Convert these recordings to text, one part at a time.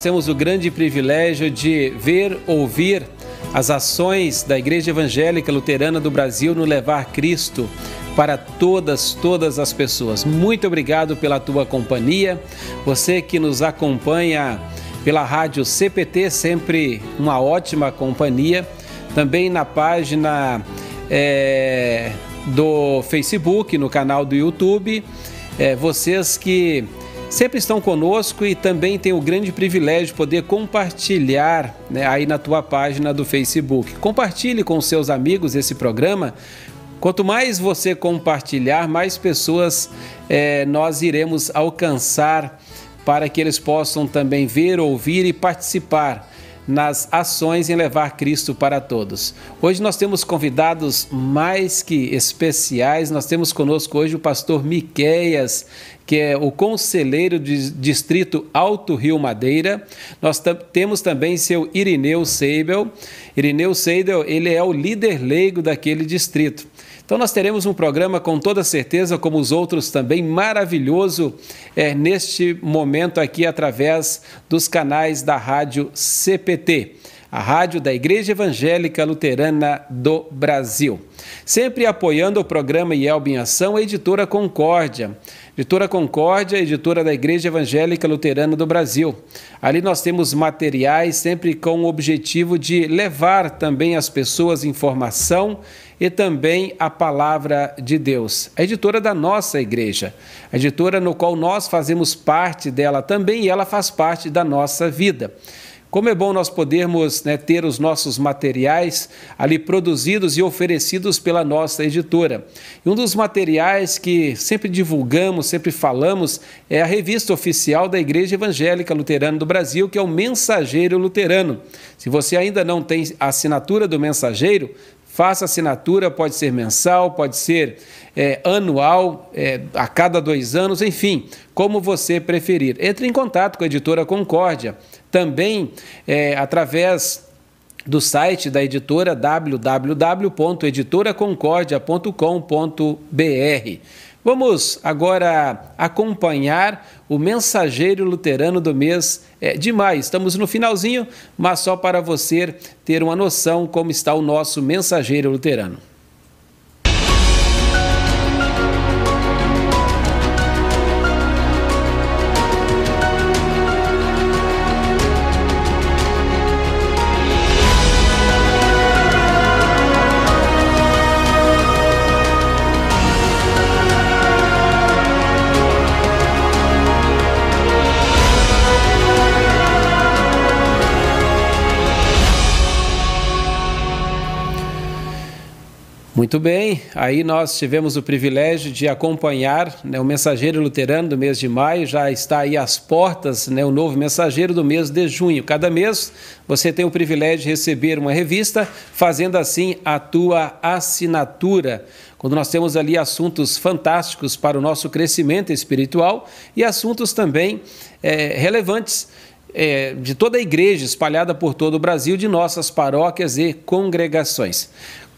Temos o grande privilégio de ver, ouvir as ações da Igreja Evangélica Luterana do Brasil no levar Cristo para todas, todas as pessoas. Muito obrigado pela tua companhia. Você que nos acompanha pela rádio CPT, sempre uma ótima companhia. Também na página é, do Facebook, no canal do YouTube. É, vocês que sempre estão conosco e também tem o grande privilégio de poder compartilhar né, aí na tua página do Facebook. Compartilhe com seus amigos esse programa. Quanto mais você compartilhar, mais pessoas é, nós iremos alcançar para que eles possam também ver, ouvir e participar nas ações em levar Cristo para todos. Hoje nós temos convidados mais que especiais. Nós temos conosco hoje o pastor Miqueias, que é o conselheiro do distrito Alto Rio Madeira. Nós temos também seu Irineu Seibel. Irineu Seibel, ele é o líder leigo daquele distrito. Então nós teremos um programa com toda certeza, como os outros também, maravilhoso é, neste momento aqui através dos canais da Rádio CPT, a rádio da Igreja Evangélica Luterana do Brasil. Sempre apoiando o programa IELB em Ação, a editora Concórdia. Editora Concórdia, editora da Igreja Evangélica Luterana do Brasil. Ali nós temos materiais sempre com o objetivo de levar também às pessoas informação e também a palavra de Deus. A editora da nossa igreja, a editora no qual nós fazemos parte dela também e ela faz parte da nossa vida. Como é bom nós podermos né, ter os nossos materiais ali produzidos e oferecidos pela nossa editora. E um dos materiais que sempre divulgamos, sempre falamos, é a revista oficial da Igreja Evangélica Luterana do Brasil, que é o Mensageiro Luterano. Se você ainda não tem a assinatura do Mensageiro, Faça assinatura, pode ser mensal, pode ser é, anual, é, a cada dois anos, enfim, como você preferir. Entre em contato com a editora Concórdia, também é, através do site da editora www.editoraconcordia.com.br. Vamos agora acompanhar o mensageiro luterano do mês é, de maio. Estamos no finalzinho, mas só para você ter uma noção como está o nosso mensageiro luterano. Muito bem, aí nós tivemos o privilégio de acompanhar né, o Mensageiro Luterano do mês de maio, já está aí às portas né, o novo Mensageiro do mês de junho. Cada mês você tem o privilégio de receber uma revista, fazendo assim a tua assinatura. Quando nós temos ali assuntos fantásticos para o nosso crescimento espiritual e assuntos também é, relevantes é, de toda a igreja espalhada por todo o Brasil, de nossas paróquias e congregações.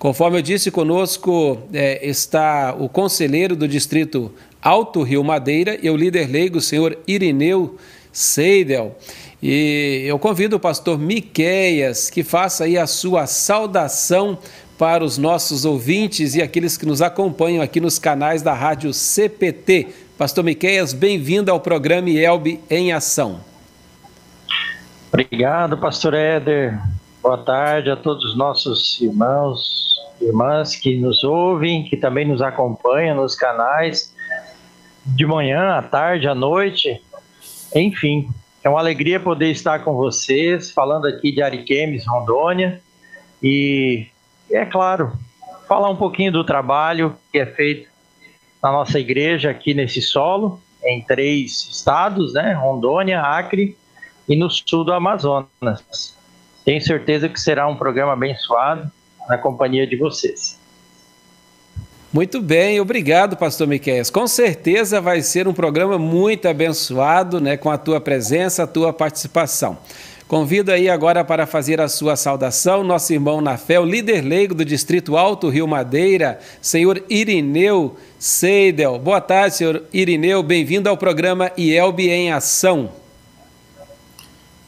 Conforme eu disse, conosco é, está o conselheiro do distrito Alto Rio Madeira e o líder leigo, o senhor Irineu Seidel. E eu convido o pastor Miqueias que faça aí a sua saudação para os nossos ouvintes e aqueles que nos acompanham aqui nos canais da Rádio CPT. Pastor Miqueias, bem-vindo ao programa IELB em Ação. Obrigado, pastor Éder. Boa tarde a todos os nossos irmãos, irmãs que nos ouvem, que também nos acompanham nos canais, de manhã, à tarde, à noite, enfim. É uma alegria poder estar com vocês, falando aqui de Ariquemes, Rondônia, e é claro, falar um pouquinho do trabalho que é feito na nossa igreja aqui nesse solo, em três estados, né? Rondônia, Acre e no sul do Amazonas. Tenho certeza que será um programa abençoado na companhia de vocês. Muito bem, obrigado, pastor Miquel. Com certeza vai ser um programa muito abençoado, né, com a tua presença, a tua participação. Convido aí agora para fazer a sua saudação, nosso irmão na fé, o líder leigo do Distrito Alto Rio Madeira, senhor Irineu Seidel. Boa tarde, senhor Irineu, bem-vindo ao programa IELB em Ação.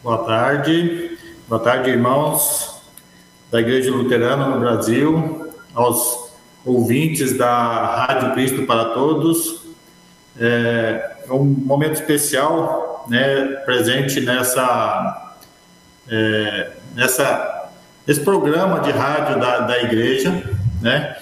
Boa tarde. Boa tarde, irmãos da Igreja Luterana no Brasil, aos ouvintes da Rádio Cristo para Todos. É, é um momento especial, né, presente nessa, é, nessa, nesse programa de rádio da, da igreja, né,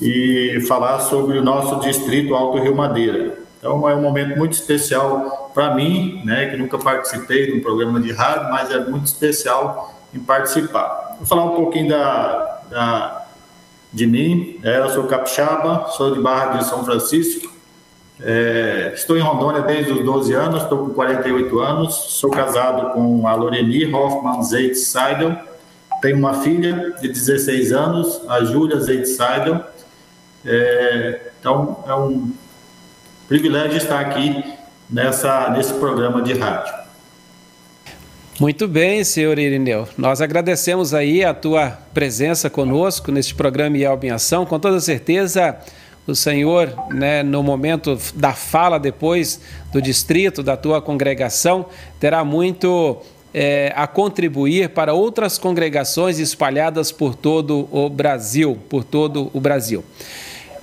e falar sobre o nosso distrito Alto Rio Madeira. Então é um momento muito especial para mim, né, que nunca participei de um programa de rádio, mas é muito especial em participar. Vou falar um pouquinho da, da de mim. É, eu sou capixaba, sou de Barra de São Francisco. É, estou em Rondônia desde os 12 anos, estou com 48 anos. Sou casado com a Loreni Hoffman Zeit Seidel. Tenho uma filha de 16 anos, a Júlia Zeit Seidel. É, então, é um privilégio estar aqui nessa, nesse programa de rádio. Muito bem, senhor Irineu. Nós agradecemos aí a tua presença conosco neste programa Yelb em Ação. Com toda certeza, o senhor, né, no momento da fala depois do distrito, da tua congregação, terá muito é, a contribuir para outras congregações espalhadas por todo o Brasil, por todo o Brasil.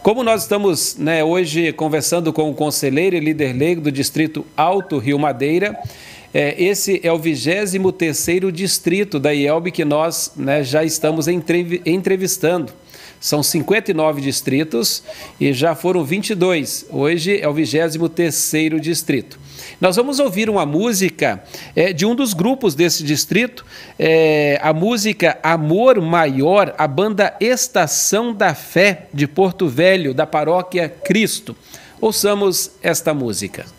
Como nós estamos né, hoje conversando com o conselheiro e líder leigo do Distrito Alto Rio Madeira, é, esse é o 23º distrito da IELB que nós né, já estamos entrevistando. São 59 distritos e já foram 22. Hoje é o 23º distrito. Nós vamos ouvir uma música é, de um dos grupos desse distrito, é, a música Amor Maior, a banda Estação da Fé de Porto Velho, da paróquia Cristo. Ouçamos esta música.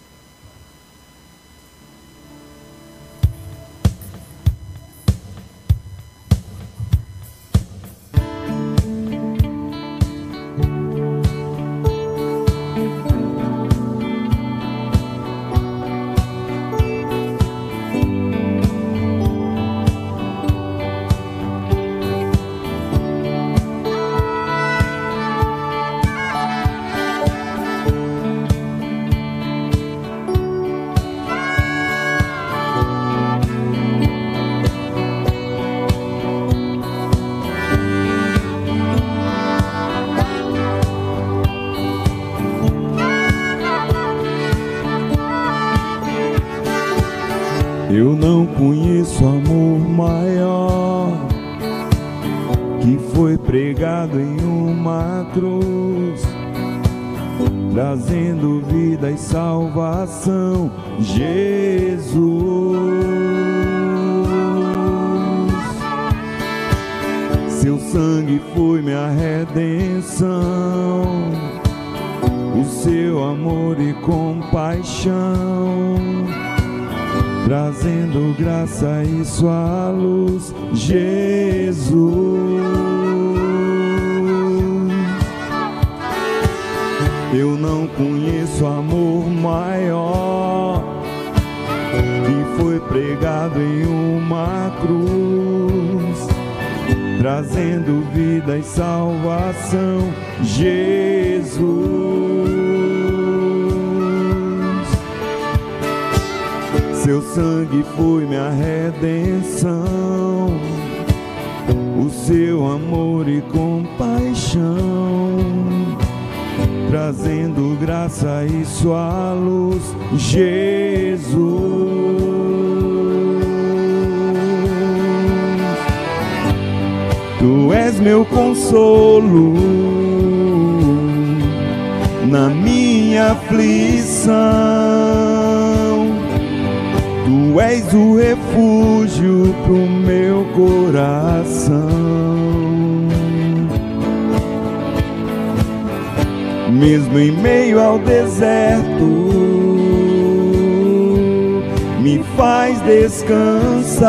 na minha aflição. Tu és o refúgio pro meu coração. Mesmo em meio ao deserto, me faz descansar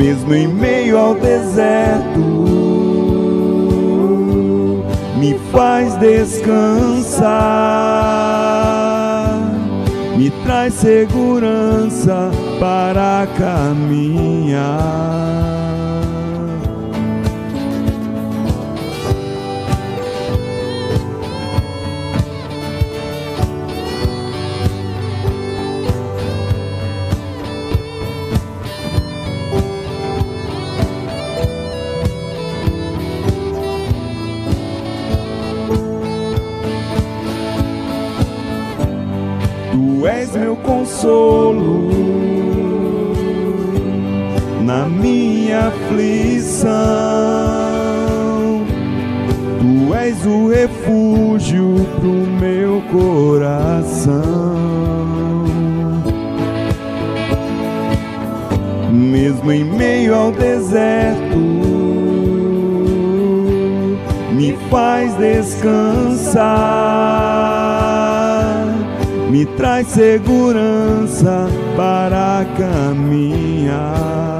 mesmo em meio ao deserto, me faz descansar, me traz segurança para caminhar. Consolo na minha aflição. Tu és o refúgio pro meu coração. Mesmo em meio ao deserto, me faz descansar me traz segurança para caminhar.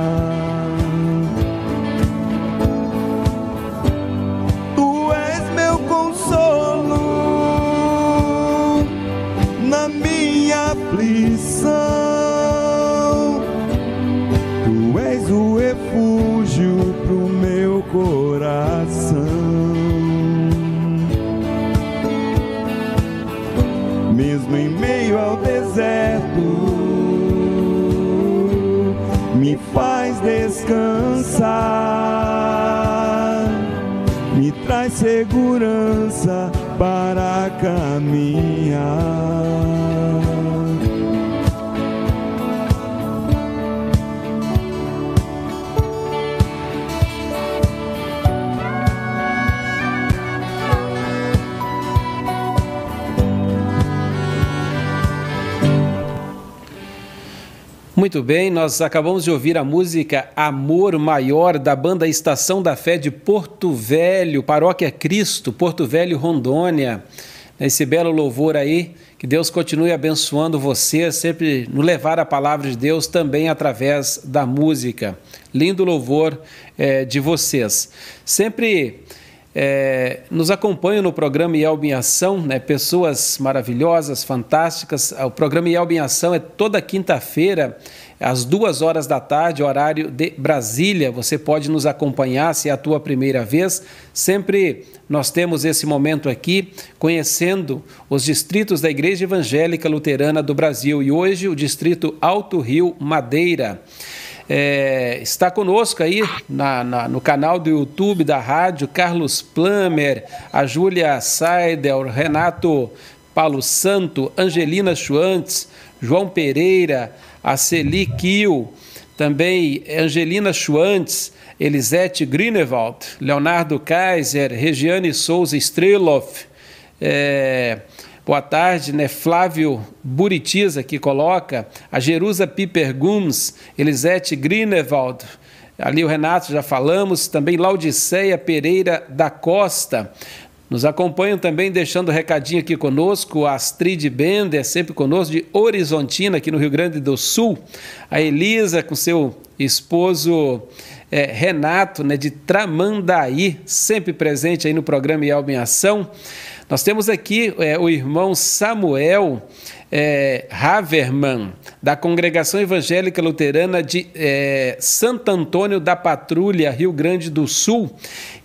Descansar, me traz segurança para caminhar. Muito bem, nós acabamos de ouvir a música Amor Maior da banda Estação da Fé de Porto Velho, Paróquia Cristo, Porto Velho, Rondônia. Esse belo louvor aí, que Deus continue abençoando você, sempre no levar a palavra de Deus também através da música. Lindo louvor é, de vocês. Sempre é, nos acompanham no programa Yelb em Ação, né, pessoas maravilhosas, fantásticas. O programa Yelb em Ação é toda quinta-feira, às duas horas da tarde, horário de Brasília. Você pode nos acompanhar se é a tua primeira vez. Sempre nós temos esse momento aqui, conhecendo os distritos da Igreja Evangélica Luterana do Brasil. E hoje o distrito Alto Rio Madeira. É, está conosco aí na, na, no canal do YouTube da rádio Carlos Plamer, a Júlia Seidel, Renato Paulo Santo, Angelina Schwantz, João Pereira, a Celi Kiel, também Angelina Schwantz, Elisete Grünewald, Leonardo Kaiser, Regiane Souza Streloff, é, Boa tarde, né? Flávio Buritiza que coloca, a Jerusa Piper Gums, Elisete Grinewald, ali o Renato já falamos, também Laudiceia Pereira da Costa. Nos acompanham também, deixando recadinho aqui conosco, a Astrid Bender, sempre conosco, de Horizontina, aqui no Rio Grande do Sul. A Elisa, com seu esposo é, Renato, né, de Tramandaí, sempre presente aí no programa Alba em Ação. Nós temos aqui é, o irmão Samuel é, Haverman, da Congregação Evangélica Luterana de é, Santo Antônio da Patrulha, Rio Grande do Sul.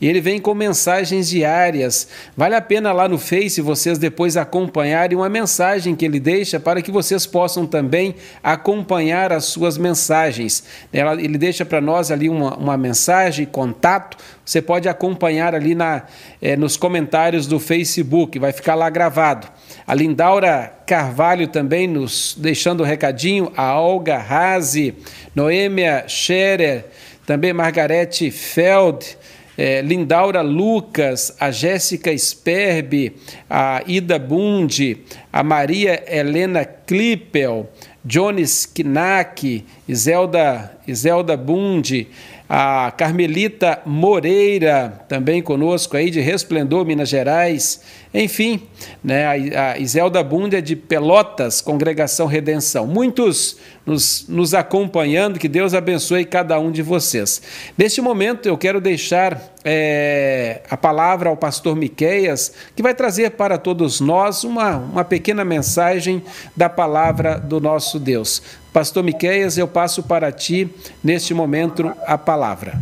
E ele vem com mensagens diárias. Vale a pena lá no Face vocês depois acompanharem uma mensagem que ele deixa para que vocês possam também acompanhar as suas mensagens. Ele deixa para nós ali uma, uma mensagem, contato. Você pode acompanhar ali na, é, nos comentários do Facebook, vai ficar lá gravado. A Lindaura Carvalho também nos deixando um recadinho, a Olga Razi, Noêmia Scherer, também Margarete Feld, é, Lindaura Lucas, a Jéssica Sperbi, a Ida Bundi, a Maria Helena Klippel, Jones Knack, Iselda, Iselda Bundi, a Carmelita Moreira, também conosco aí de Resplendor, Minas Gerais. Enfim, né, a, Iselda Bundia de Pelotas, Congregação Redenção. Muitos nos, nos acompanhando, que Deus abençoe cada um de vocês. Neste momento, eu quero deixar é, a palavra ao pastor Miqueias, que vai trazer para todos nós uma, uma pequena mensagem da palavra do nosso Deus. Pastor Miqueias, eu passo para ti, neste momento, a palavra.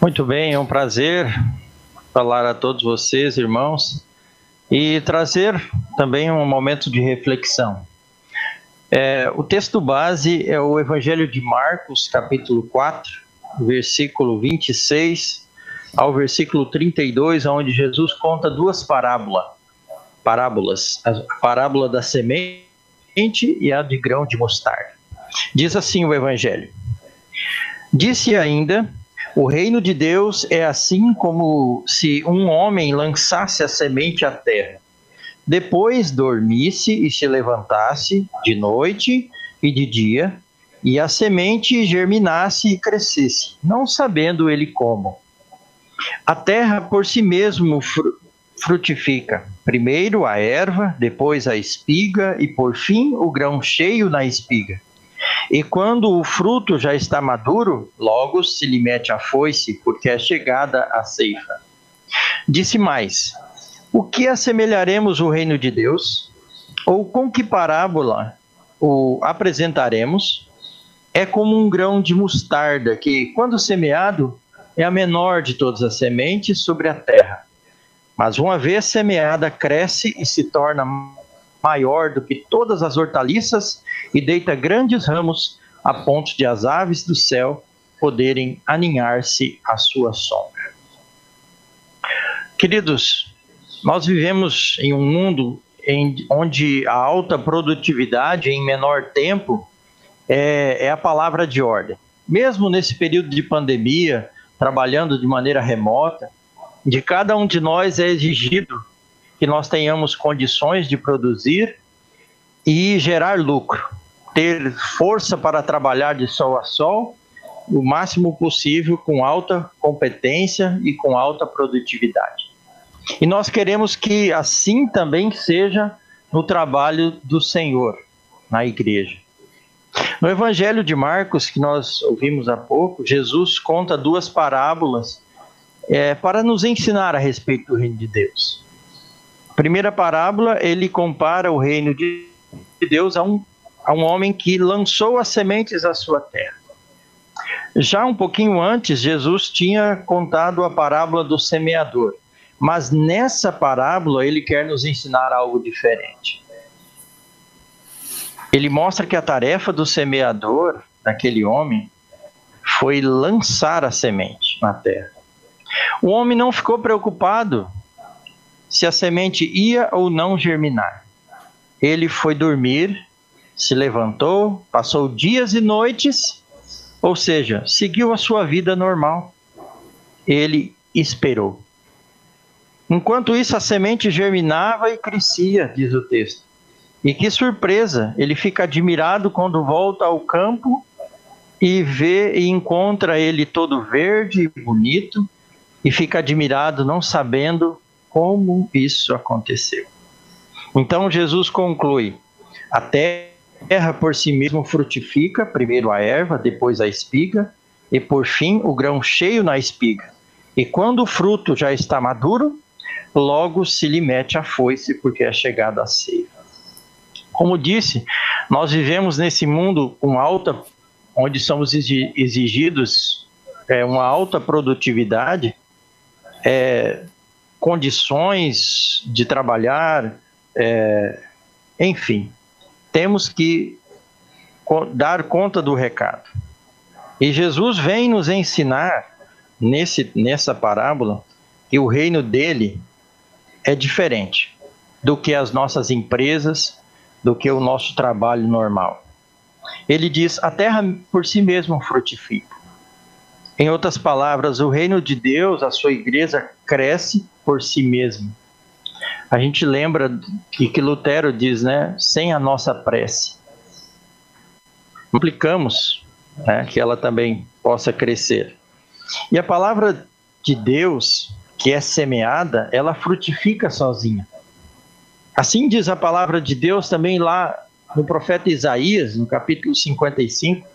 Muito bem, é um prazer falar a todos vocês, irmãos, e trazer também um momento de reflexão. É, o texto base é o Evangelho de Marcos, capítulo 4, versículo 26 ao versículo 32, onde Jesus conta duas parábolas. Parábolas, a parábola da semente e a de grão de mostarda. Diz assim o Evangelho: Disse ainda o reino de Deus é assim como se um homem lançasse a semente à terra. Depois dormisse e se levantasse de noite e de dia, e a semente germinasse e crescesse, não sabendo ele como. A terra por si mesmo frutifica. Primeiro a erva, depois a espiga e por fim o grão cheio na espiga. E quando o fruto já está maduro, logo se lhe mete a foice, porque é chegada a ceifa. Disse mais: O que assemelharemos o reino de Deus? Ou com que parábola o apresentaremos? É como um grão de mostarda que, quando semeado, é a menor de todas as sementes sobre a terra. Mas uma vez semeada, cresce e se torna maior do que todas as hortaliças e deita grandes ramos a ponto de as aves do céu poderem aninhar-se à sua sombra. Queridos, nós vivemos em um mundo em, onde a alta produtividade em menor tempo é, é a palavra de ordem. Mesmo nesse período de pandemia, trabalhando de maneira remota, de cada um de nós é exigido que nós tenhamos condições de produzir e gerar lucro, ter força para trabalhar de sol a sol, o máximo possível com alta competência e com alta produtividade. E nós queremos que assim também seja no trabalho do Senhor na igreja. No Evangelho de Marcos, que nós ouvimos há pouco, Jesus conta duas parábolas é, para nos ensinar a respeito do reino de Deus. Primeira parábola, ele compara o reino de Deus a um, a um homem que lançou as sementes à sua terra. Já um pouquinho antes, Jesus tinha contado a parábola do semeador. Mas nessa parábola, ele quer nos ensinar algo diferente. Ele mostra que a tarefa do semeador, daquele homem, foi lançar a semente na terra. O homem não ficou preocupado se a semente ia ou não germinar. Ele foi dormir, se levantou, passou dias e noites, ou seja, seguiu a sua vida normal. Ele esperou. Enquanto isso, a semente germinava e crescia, diz o texto. E que surpresa! Ele fica admirado quando volta ao campo e vê e encontra ele todo verde e bonito, e fica admirado, não sabendo como isso aconteceu. Então Jesus conclui: a terra por si mesmo frutifica, primeiro a erva, depois a espiga, e por fim o grão cheio na espiga. E quando o fruto já está maduro, logo se lhe mete a foice, porque é chegada a ceifa. Como disse, nós vivemos nesse mundo com alta, onde somos exigidos é, uma alta produtividade, é, condições de trabalhar, é, enfim, temos que dar conta do recado. E Jesus vem nos ensinar nesse, nessa parábola que o reino dele é diferente do que as nossas empresas, do que o nosso trabalho normal. Ele diz: a terra por si mesma frutifica. Em outras palavras, o reino de Deus, a sua igreja, cresce por si mesmo. A gente lembra que, que Lutero diz, né? Sem a nossa prece. Aplicamos né, que ela também possa crescer. E a palavra de Deus, que é semeada, ela frutifica sozinha. Assim diz a palavra de Deus também lá no profeta Isaías, no capítulo 55,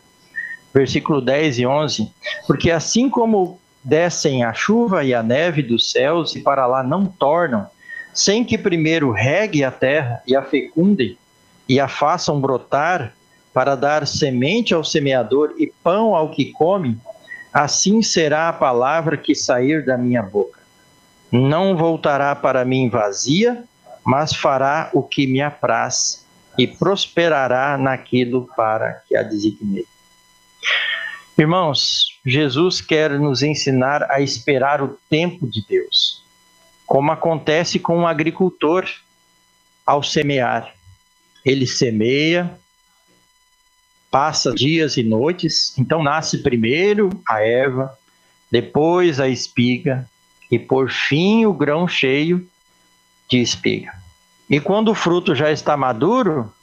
versículo 10 e 11. Porque assim como descem a chuva e a neve dos céus e para lá não tornam, sem que primeiro regue a terra e a fecundem e a façam brotar para dar semente ao semeador e pão ao que come, assim será a palavra que sair da minha boca. Não voltará para mim vazia, mas fará o que me apraz e prosperará naquilo para que a designei. Irmãos, Jesus quer nos ensinar a esperar o tempo de Deus, como acontece com um agricultor ao semear. Ele semeia, passa dias e noites, então nasce primeiro a erva, depois a espiga e por fim o grão cheio de espiga. E quando o fruto já está maduro,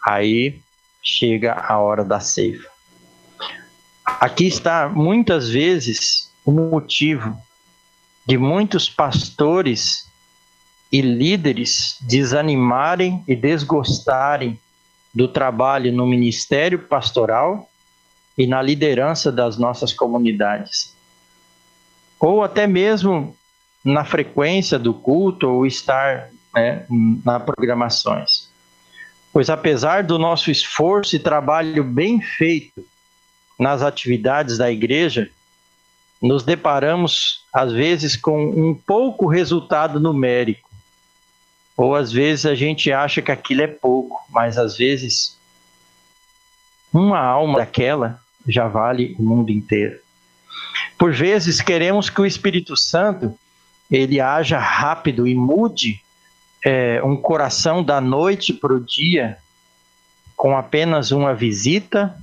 aí chega a hora da ceifa. Aqui está muitas vezes o motivo de muitos pastores e líderes desanimarem e desgostarem do trabalho no ministério pastoral e na liderança das nossas comunidades. Ou até mesmo na frequência do culto ou estar né, na programações. Pois apesar do nosso esforço e trabalho bem feito nas atividades da igreja, nos deparamos às vezes com um pouco resultado numérico ou às vezes a gente acha que aquilo é pouco, mas às vezes uma alma daquela já vale o mundo inteiro. Por vezes queremos que o Espírito Santo ele haja rápido e mude é, um coração da noite para o dia com apenas uma visita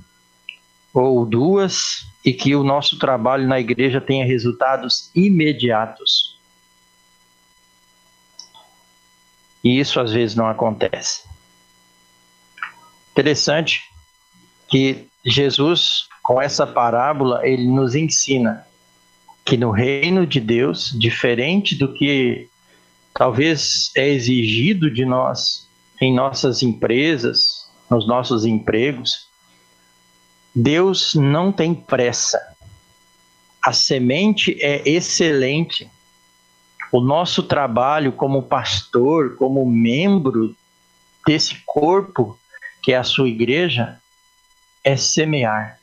ou duas e que o nosso trabalho na igreja tenha resultados imediatos. E isso às vezes não acontece. Interessante que Jesus, com essa parábola, ele nos ensina que no reino de Deus, diferente do que talvez é exigido de nós em nossas empresas, nos nossos empregos, Deus não tem pressa. A semente é excelente o nosso trabalho como pastor, como membro desse corpo que é a sua igreja, é semear.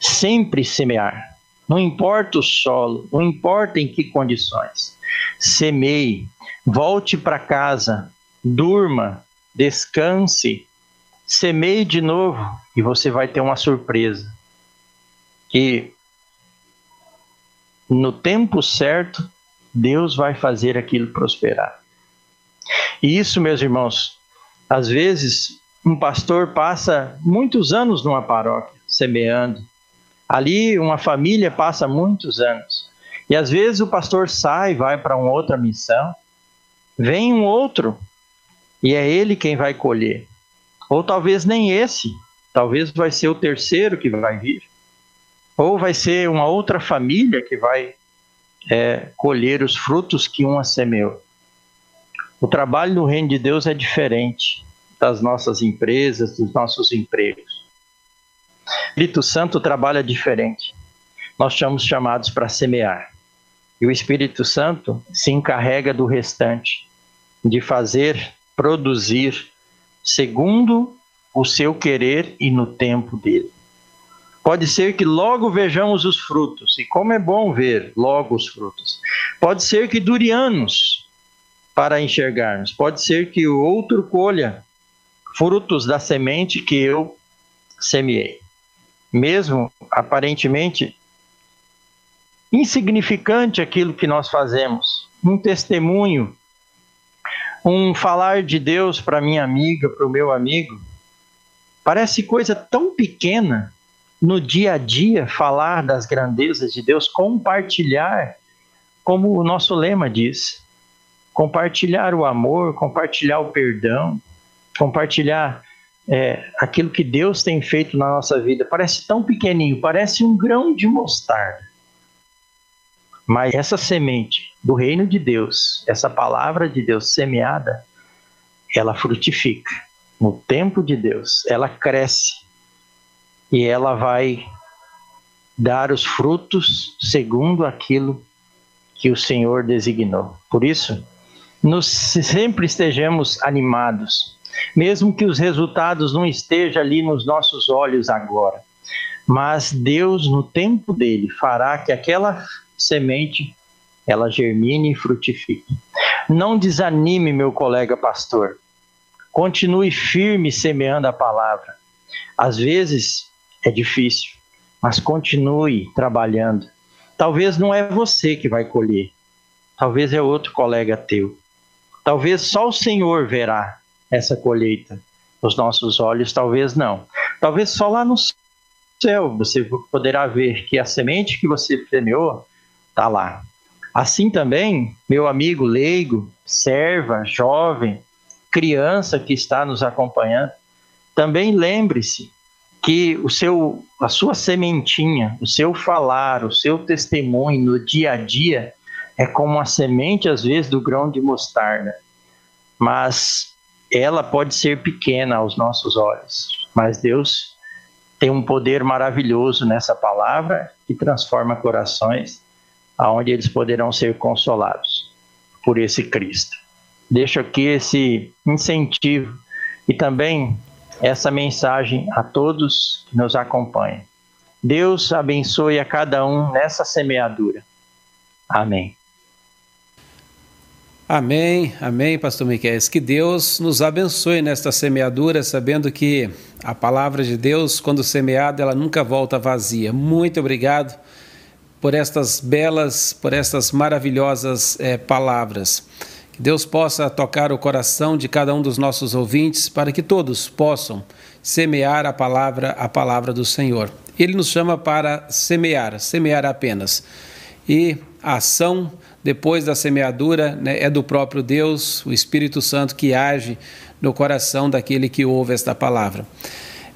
Sempre semear. Não importa o solo, não importa em que condições. Semeie, volte para casa, durma, descanse, semeie de novo e você vai ter uma surpresa. Que no tempo certo Deus vai fazer aquilo prosperar. E isso, meus irmãos, às vezes um pastor passa muitos anos numa paróquia semeando. Ali uma família passa muitos anos. E às vezes o pastor sai, vai para uma outra missão, vem um outro e é ele quem vai colher. Ou talvez nem esse, talvez vai ser o terceiro que vai vir. Ou vai ser uma outra família que vai é, colher os frutos que uma semeou. O trabalho no reino de Deus é diferente das nossas empresas, dos nossos empregos. O Espírito Santo trabalha diferente. Nós somos chamados para semear. E o Espírito Santo se encarrega do restante, de fazer, produzir, segundo o seu querer e no tempo dele. Pode ser que logo vejamos os frutos, e como é bom ver logo os frutos. Pode ser que dure anos para enxergarmos, pode ser que o outro colha frutos da semente que eu semeei. Mesmo aparentemente insignificante aquilo que nós fazemos, um testemunho, um falar de Deus para minha amiga, para o meu amigo, parece coisa tão pequena no dia a dia falar das grandezas de Deus, compartilhar, como o nosso lema diz, compartilhar o amor, compartilhar o perdão, compartilhar é, aquilo que Deus tem feito na nossa vida parece tão pequenininho, parece um grão de mostarda. Mas essa semente do reino de Deus, essa palavra de Deus semeada, ela frutifica. No tempo de Deus, ela cresce e ela vai dar os frutos segundo aquilo que o Senhor designou. Por isso, nos sempre estejamos animados, mesmo que os resultados não estejam ali nos nossos olhos agora. Mas Deus, no tempo dele, fará que aquela semente ela germine e frutifique. Não desanime, meu colega pastor. Continue firme semeando a palavra. Às vezes é difícil, mas continue trabalhando. Talvez não é você que vai colher, talvez é outro colega teu. Talvez só o Senhor verá essa colheita nos nossos olhos, talvez não. Talvez só lá no céu você poderá ver que a semente que você semeou está lá. Assim também, meu amigo leigo, serva, jovem, criança que está nos acompanhando, também lembre-se que o seu, a sua sementinha, o seu falar, o seu testemunho no dia a dia é como a semente às vezes do grão de mostarda, mas ela pode ser pequena aos nossos olhos, mas Deus tem um poder maravilhoso nessa palavra que transforma corações aonde eles poderão ser consolados por esse Cristo. Deixo aqui esse incentivo e também essa mensagem a todos que nos acompanham. Deus abençoe a cada um nessa semeadura. Amém. Amém, amém, pastor Miquel. Que Deus nos abençoe nesta semeadura, sabendo que a palavra de Deus, quando semeada, ela nunca volta vazia. Muito obrigado por estas belas, por estas maravilhosas é, palavras. Que Deus possa tocar o coração de cada um dos nossos ouvintes para que todos possam semear a palavra, a palavra do Senhor. Ele nos chama para semear, semear apenas. E a ação depois da semeadura né, é do próprio Deus, o Espírito Santo que age no coração daquele que ouve esta palavra.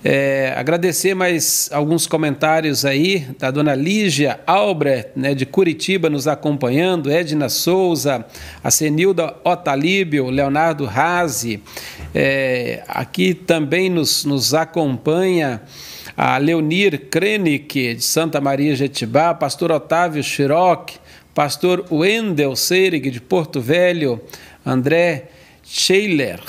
É, agradecer mais alguns comentários aí da dona Lígia Albrecht, né, de Curitiba, nos acompanhando, Edna Souza, a Senilda Otalíbio, Leonardo Razi, é, aqui também nos, nos acompanha a Leonir Krenik, de Santa Maria Jetibá, pastor Otávio Chiroc, pastor Wendel Seirig, de Porto Velho, André Scheiler,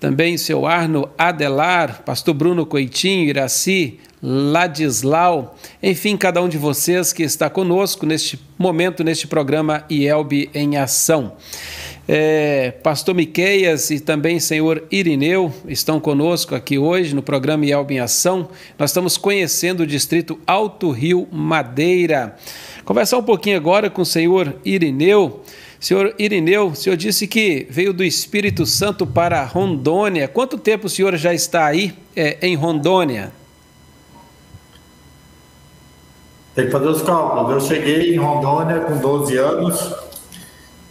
também seu Arno Adelar, pastor Bruno Coitinho, Iraci, Ladislau, enfim, cada um de vocês que está conosco neste momento, neste programa IELB em Ação. É, pastor Miqueias e também senhor Irineu estão conosco aqui hoje no programa IELB em Ação. Nós estamos conhecendo o distrito Alto Rio Madeira. Conversar um pouquinho agora com o senhor Irineu Senhor Irineu, o senhor disse que veio do Espírito Santo para Rondônia. Quanto tempo o senhor já está aí é, em Rondônia? Tem que fazer os cálculos. Eu cheguei em Rondônia com 12 anos,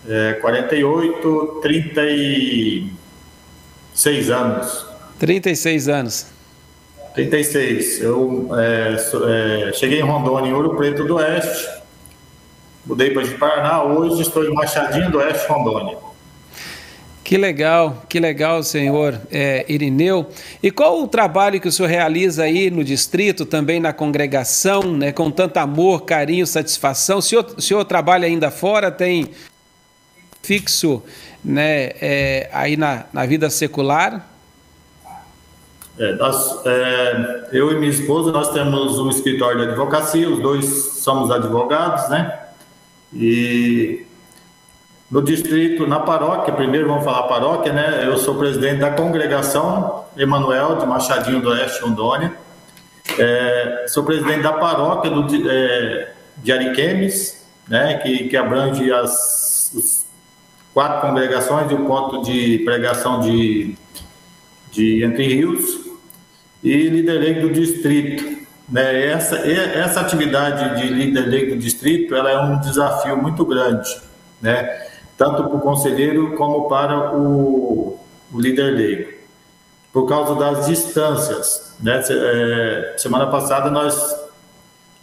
é, 48, 36 anos. 36 anos. 36. Eu é, é, cheguei em Rondônia, em Ouro Preto do Oeste Mudei para de Paraná, hoje estou em Machadinho do Oeste, Rondônia. Que legal, que legal, senhor é, Irineu. E qual o trabalho que o senhor realiza aí no distrito, também na congregação, né, com tanto amor, carinho, satisfação? O senhor, o senhor trabalha ainda fora, tem fixo né, é, aí na, na vida secular? É, nós, é, eu e minha esposa, nós temos um escritório de advocacia, os dois somos advogados, né? E no distrito, na paróquia, primeiro vamos falar paróquia, né? Eu sou presidente da congregação Emanuel de Machadinho do Oeste, Rondônia. É, sou presidente da paróquia do, é, de Ariquemes, né? Que, que abrange as, quatro congregações e o ponto de pregação de, de Entre Rios. E líder do distrito. Né? Essa, essa atividade de líder leigo do distrito ela é um desafio muito grande, né? tanto para o conselheiro como para o, o líder leigo. por causa das distâncias. Né? É, semana passada, nós,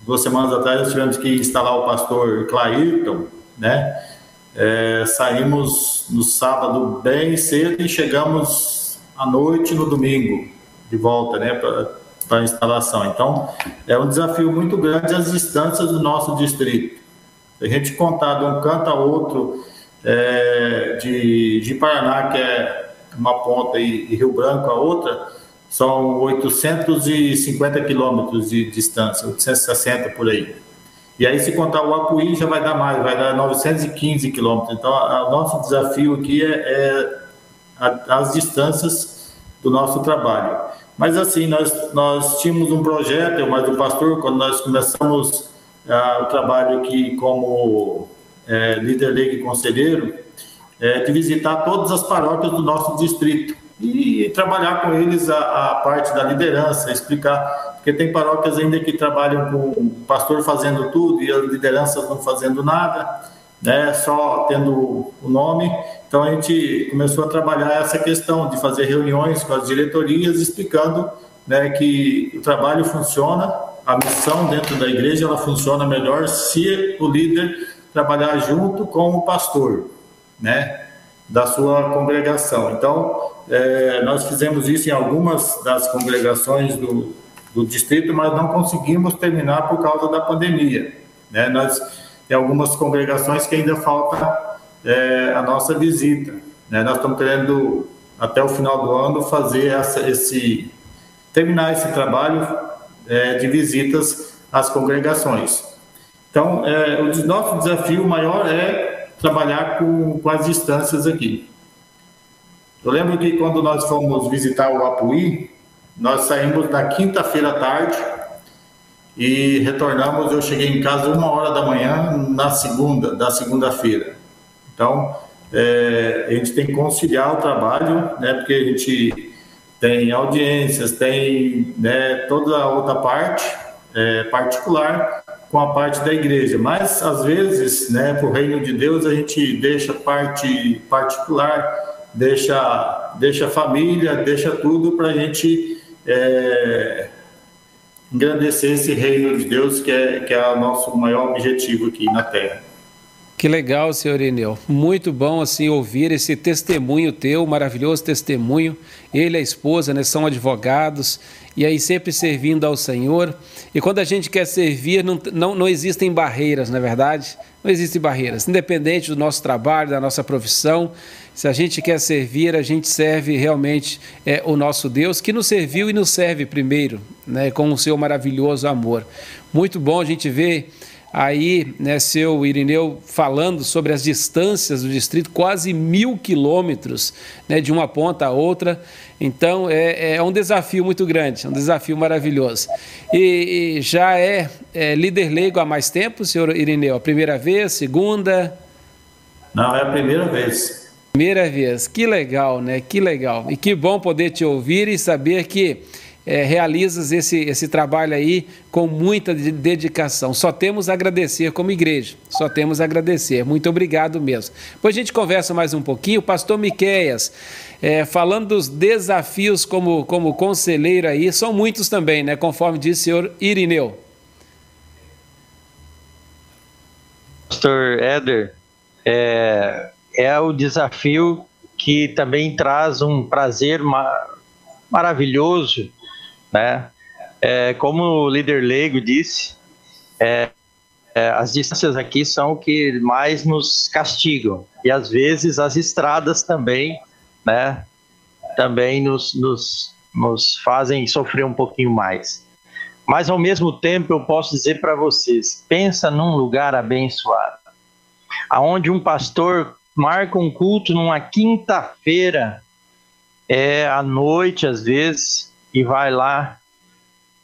duas semanas atrás, nós tivemos que instalar o pastor Clairton, né? É, saímos no sábado bem cedo e chegamos à noite no domingo de volta, né, para instalação. Então, é um desafio muito grande as distâncias do nosso distrito. A gente contar de um canto a outro é, de, de Paraná, que é uma ponta, e, e Rio Branco a outra, são 850 quilômetros de distância, 860 por aí. E aí, se contar o Apuí, já vai dar mais, vai dar 915 quilômetros. Então, o nosso desafio aqui é, é a, as distâncias do nosso trabalho. Mas, assim, nós, nós tínhamos um projeto, eu mais o pastor, quando nós começamos ah, o trabalho aqui como é, líder leigo e conselheiro, é, de visitar todas as paróquias do nosso distrito e trabalhar com eles a, a, parte da liderança, explicar, porque tem paróquias ainda que trabalham com o pastor fazendo tudo e as lideranças não fazendo nada, né, só tendo o nome. Então a gente começou a trabalhar essa questão de fazer reuniões com as diretorias explicando né, que o trabalho funciona, a missão dentro da igreja ela funciona melhor se o líder trabalhar junto com o pastor, né, da sua congregação. Então é, nós fizemos isso em algumas das congregações do, do distrito, mas não conseguimos terminar por causa da pandemia. Né? Nós tem algumas congregações que ainda falta é, a nossa visita. Né? Nós estamos querendo até o final do ano fazer essa, esse terminar esse trabalho é, de visitas às congregações. Então, é, o nosso desafio maior é trabalhar com, com as distâncias aqui. Eu lembro que quando nós fomos visitar o Apuí, nós saímos na quinta-feira à tarde e retornamos. Eu cheguei em casa uma hora da manhã na segunda, da segunda-feira. Então, é, a gente tem que conciliar o trabalho, né? Porque a gente tem audiências, tem né, toda a outra parte é, particular com a parte da igreja. Mas às vezes, né, para o reino de Deus, a gente deixa parte particular deixa, deixa família, deixa tudo para a gente é, engrandecer esse reino de Deus que é, que é o nosso maior objetivo aqui na Terra. Que legal, senhor Ineu. Muito bom assim ouvir esse testemunho teu, maravilhoso testemunho. Ele e a esposa, né, são advogados e aí sempre servindo ao Senhor. E quando a gente quer servir, não, não, não existem barreiras, não é verdade? Não existem barreiras. Independente do nosso trabalho, da nossa profissão, se a gente quer servir, a gente serve realmente é, o nosso Deus, que nos serviu e nos serve primeiro, né, com o seu maravilhoso amor. Muito bom a gente ver aí, né, seu Irineu, falando sobre as distâncias do distrito, quase mil quilômetros né, de uma ponta a outra. Então é, é, um desafio muito grande, um desafio maravilhoso. E, e já é, é, líder leigo há mais tempo, senhor Irineu? A primeira vez, segunda? Não, é a primeira vez. Primeira vez, que legal, né? Que legal. E que bom poder te ouvir e saber que é, realizas esse, esse trabalho aí com muita dedicação. Só temos a agradecer como igreja, só temos a agradecer. Muito obrigado mesmo. Depois a gente conversa mais um pouquinho. Pastor Miqueias, é, falando dos desafios como, como conselheiro aí, são muitos também, né? Conforme disse o senhor Irineu. Pastor Éder, é, é o desafio que também traz um prazer maravilhoso, né? É, como o líder leigo disse, é, é, as distâncias aqui são o que mais nos castigam e às vezes as estradas também, né? Também nos, nos, nos fazem sofrer um pouquinho mais. Mas ao mesmo tempo eu posso dizer para vocês, pensa num lugar abençoado, aonde um pastor marca um culto numa quinta-feira, é à noite às vezes, e vai lá,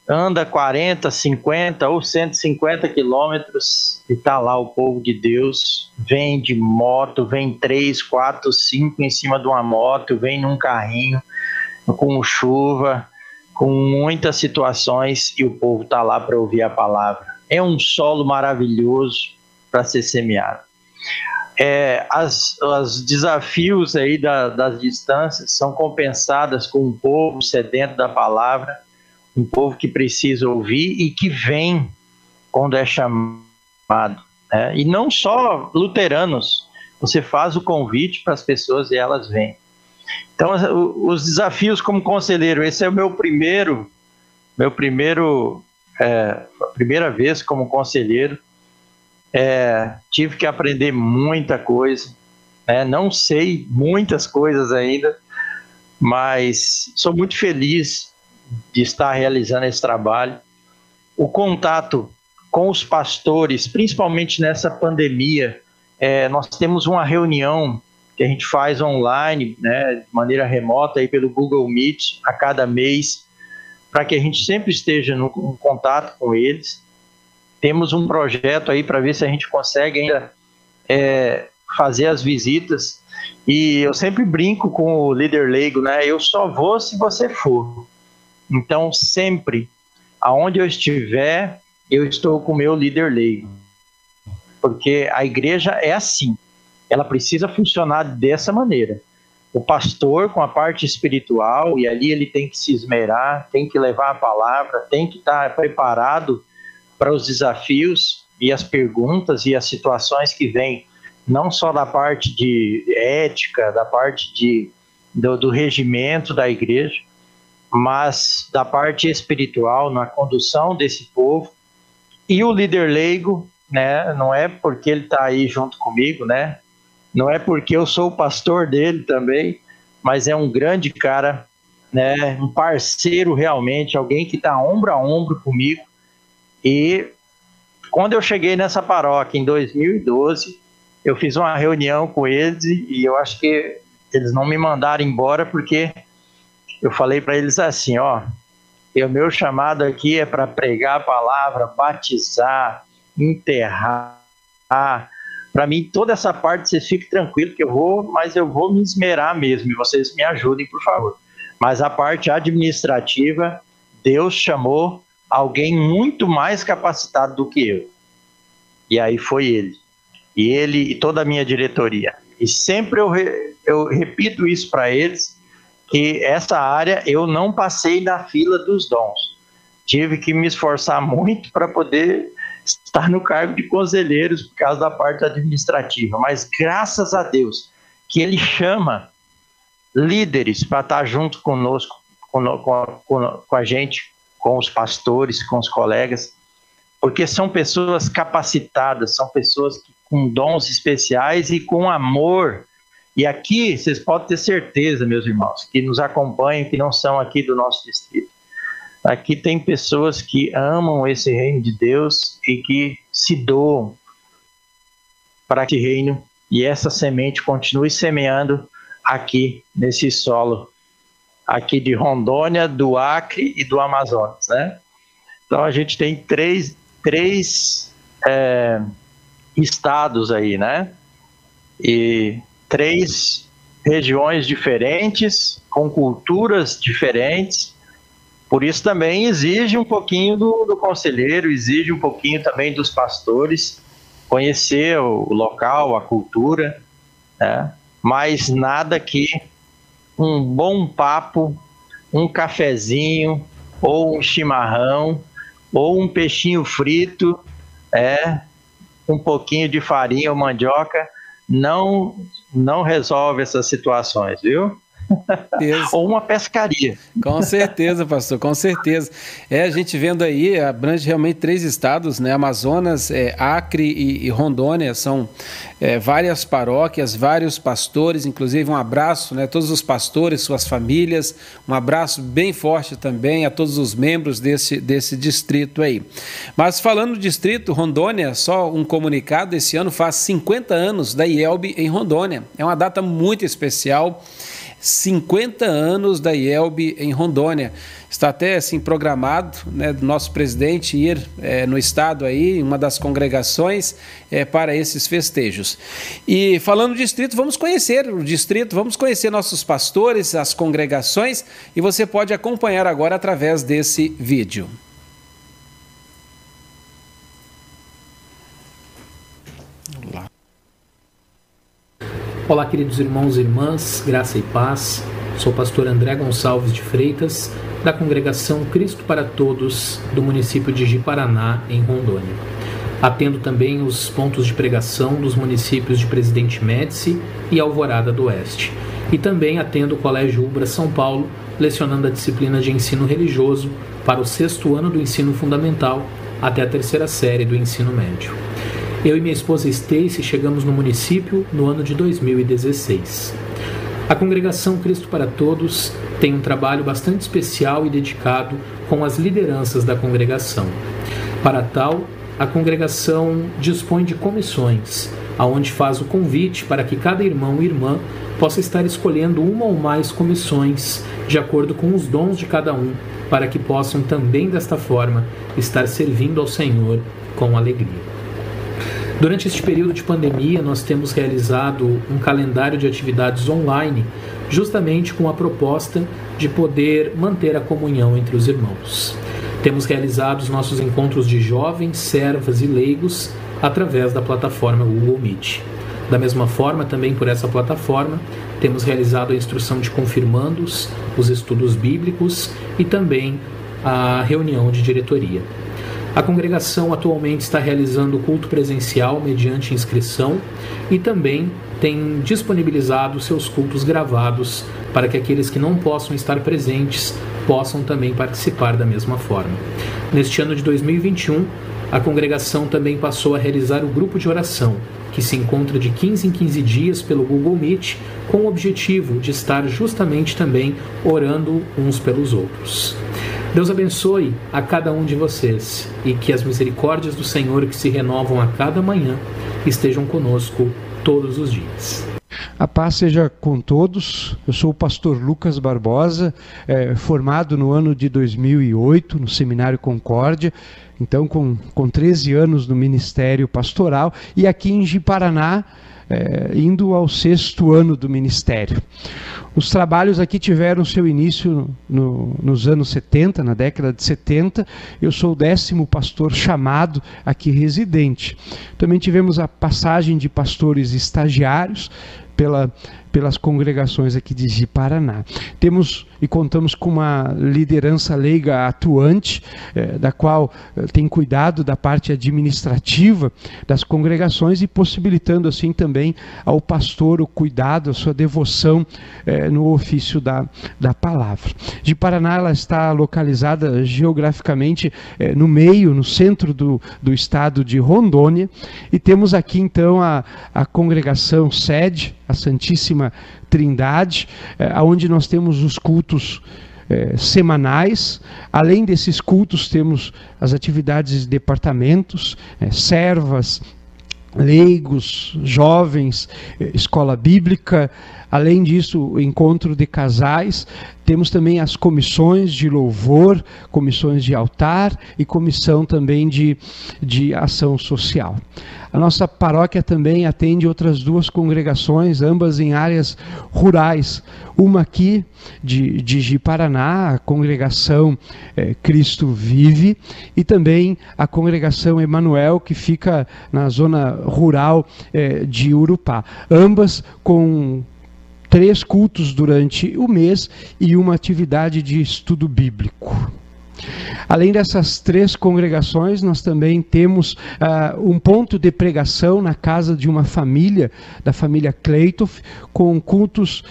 anda 40, 50 ou 150 quilômetros e tá lá o povo de Deus, vem de moto, vem três, quatro, cinco em cima de uma moto, vem num carrinho, com chuva, com muitas situações e o povo tá lá para ouvir a palavra. É um solo maravilhoso para ser semeado. É, as, os desafios aí da, das distâncias são compensadas com um povo sedento da palavra, um povo que precisa ouvir e que vem quando é chamado. Né? E não só luteranos, você faz o convite para as pessoas e elas vêm. Então, os desafios como conselheiro, esse é o meu primeiro, meu primeiro, é, primeira vez como conselheiro. É, tive que aprender muita coisa, né? não sei muitas coisas ainda, mas sou muito feliz de estar realizando esse trabalho. O contato com os pastores, principalmente nessa pandemia, é, nós temos uma reunião que a gente faz online, né, de maneira remota aí pelo Google Meet a cada mês, para que a gente sempre esteja no, em contato com eles. Temos um projeto aí para ver se a gente consegue ainda é, fazer as visitas. E eu sempre brinco com o líder leigo, né? Eu só vou se você for. Então, sempre, aonde eu estiver, eu estou com o meu líder leigo. Porque a igreja é assim ela precisa funcionar dessa maneira. O pastor com a parte espiritual, e ali ele tem que se esmerar, tem que levar a palavra, tem que estar preparado para os desafios e as perguntas e as situações que vêm, não só da parte de ética, da parte de, do, do regimento da igreja, mas da parte espiritual, na condução desse povo. E o líder leigo, né, não é porque ele está aí junto comigo, né, não é porque eu sou o pastor dele também, mas é um grande cara, né? Um parceiro realmente, alguém que está ombro a ombro comigo. E quando eu cheguei nessa paróquia em 2012, eu fiz uma reunião com eles e eu acho que eles não me mandaram embora porque eu falei para eles assim, ó, o meu chamado aqui é para pregar a palavra, batizar, enterrar, para mim, toda essa parte, vocês fiquem tranquilos que eu vou, mas eu vou me esmerar mesmo, e vocês me ajudem, por favor. Mas a parte administrativa, Deus chamou alguém muito mais capacitado do que eu. E aí foi ele. E ele e toda a minha diretoria. E sempre eu, re, eu repito isso para eles, que essa área eu não passei na fila dos dons. Tive que me esforçar muito para poder estar no cargo de conselheiros por causa da parte administrativa, mas graças a Deus que ele chama líderes para estar junto conosco, com, com, com a gente, com os pastores, com os colegas, porque são pessoas capacitadas, são pessoas com dons especiais e com amor. E aqui vocês podem ter certeza, meus irmãos, que nos acompanham, que não são aqui do nosso distrito, Aqui tem pessoas que amam esse reino de Deus e que se doam para que reino e essa semente continue semeando aqui nesse solo aqui de Rondônia, do Acre e do Amazonas, né? Então a gente tem três, três é, estados aí, né? E três regiões diferentes, com culturas diferentes, por isso também exige um pouquinho do, do conselheiro, exige um pouquinho também dos pastores conhecer o, local, a cultura, né? mas nada que um bom papo, um cafezinho, ou um chimarrão, ou um peixinho frito, é, um pouquinho de farinha ou mandioca, não, não resolve essas situações, viu? Ou uma pescaria. Com certeza, pastor, com certeza. É, a gente vendo aí, abrange realmente três estados, né? Amazonas, é, Acre e, e, Rondônia, são é, várias paróquias, vários pastores, inclusive um abraço, né? Todos os pastores, suas famílias, um abraço bem forte também a todos os membros desse, desse distrito aí. Mas falando do distrito, Rondônia, só um comunicado, esse ano faz 50 anos da IELB em Rondônia. É uma data muito especial. 50 anos da IELB em Rondônia. Está até assim programado né, do nosso presidente ir é, no estado aí, em uma das congregações, é, para esses festejos. E falando do distrito, vamos conhecer o distrito, vamos conhecer nossos pastores, as congregações, e você pode acompanhar agora através desse vídeo. Olá, queridos irmãos e irmãs, graça e paz. Sou o pastor André Gonçalves de Freitas, da congregação Cristo para Todos, do município de Jiparaná, em Rondônia. Atendo também os pontos de pregação dos municípios de Presidente Médici e Alvorada do Oeste. E também atendo o Colégio Ubra São Paulo, lecionando a disciplina de ensino religioso para o sexto ano do ensino fundamental até a terceira série do ensino médio. Eu e minha esposa Stacy chegamos no município no ano de 2016. A congregação Cristo para Todos tem um trabalho bastante especial e dedicado com as lideranças da congregação. Para tal, a congregação dispõe de comissões, aonde faz o convite para que cada irmão e irmã possa estar escolhendo uma ou mais comissões de acordo com os dons de cada um, para que possam também desta forma estar servindo ao Senhor com alegria. Durante este período de pandemia, nós temos realizado um calendário de atividades online, justamente com a proposta de poder manter a comunhão entre os irmãos. Temos realizado os nossos encontros de jovens, servas e leigos através da plataforma Google Meet. Da mesma forma, também por essa plataforma, temos realizado a instrução de confirmandos, os estudos bíblicos e também a reunião de diretoria. A congregação atualmente está realizando culto presencial mediante inscrição e também tem disponibilizado seus cultos gravados para que aqueles que não possam estar presentes possam também participar da mesma forma. Neste ano de 2021, a congregação também passou a realizar o grupo de oração, que se encontra de 15 em 15 dias pelo Google Meet, com o objetivo de estar justamente também orando uns pelos outros. Deus abençoe a cada um de vocês e que as misericórdias do Senhor que se renovam a cada manhã estejam conosco todos os dias. A paz seja com todos. Eu sou o pastor Lucas Barbosa, é, formado no ano de 2008 no Seminário Concórdia, então com, com 13 anos no ministério pastoral, e aqui em Jiparaná, é, indo ao sexto ano do ministério. Os trabalhos aqui tiveram seu início no, nos anos 70, na década de 70. Eu sou o décimo pastor chamado aqui residente. Também tivemos a passagem de pastores estagiários pela pelas congregações aqui de Paraná. Temos e contamos com uma liderança leiga atuante, eh, da qual eh, tem cuidado da parte administrativa das congregações e possibilitando assim também ao pastor o cuidado, a sua devoção eh, no ofício da, da palavra. De Paraná ela está localizada geograficamente eh, no meio, no centro do, do estado de Rondônia e temos aqui então a, a congregação sede, a Santíssima Trindade, é, onde nós temos os cultos é, semanais. Além desses cultos, temos as atividades de departamentos, é, servas, leigos, jovens, escola bíblica. Além disso, o encontro de casais. Temos também as comissões de louvor, comissões de altar e comissão também de, de ação social. A nossa paróquia também atende outras duas congregações, ambas em áreas rurais. Uma aqui de, de Jiparaná, a congregação é, Cristo Vive, e também a congregação Emanuel, que fica na zona rural é, de Urupá. Ambas com três cultos durante o mês e uma atividade de estudo bíblico. Além dessas três congregações, nós também temos uh, um ponto de pregação na casa de uma família, da família Cleitoff, com cultos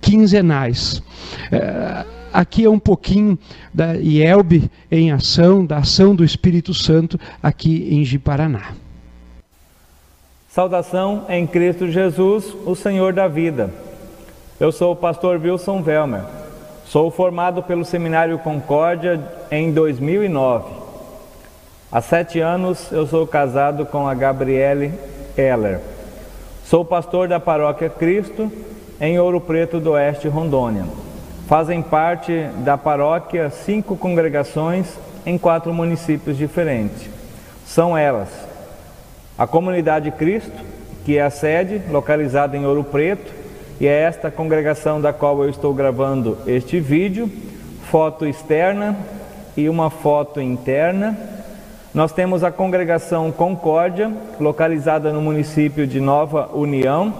quinzenais. Uh, aqui é um pouquinho da IELB em ação, da ação do Espírito Santo aqui em Jiparaná. Saudação em Cristo Jesus, o Senhor da vida. Eu sou o pastor Wilson Velmer. Sou formado pelo Seminário Concórdia em 2009. Há sete anos eu sou casado com a Gabriele Heller. Sou pastor da Paróquia Cristo em Ouro Preto do Oeste, Rondônia. Fazem parte da paróquia cinco congregações em quatro municípios diferentes. São elas: a Comunidade Cristo, que é a sede, localizada em Ouro Preto, e é esta congregação da qual eu estou gravando este vídeo, foto externa e uma foto interna. Nós temos a congregação Concórdia, localizada no município de Nova União,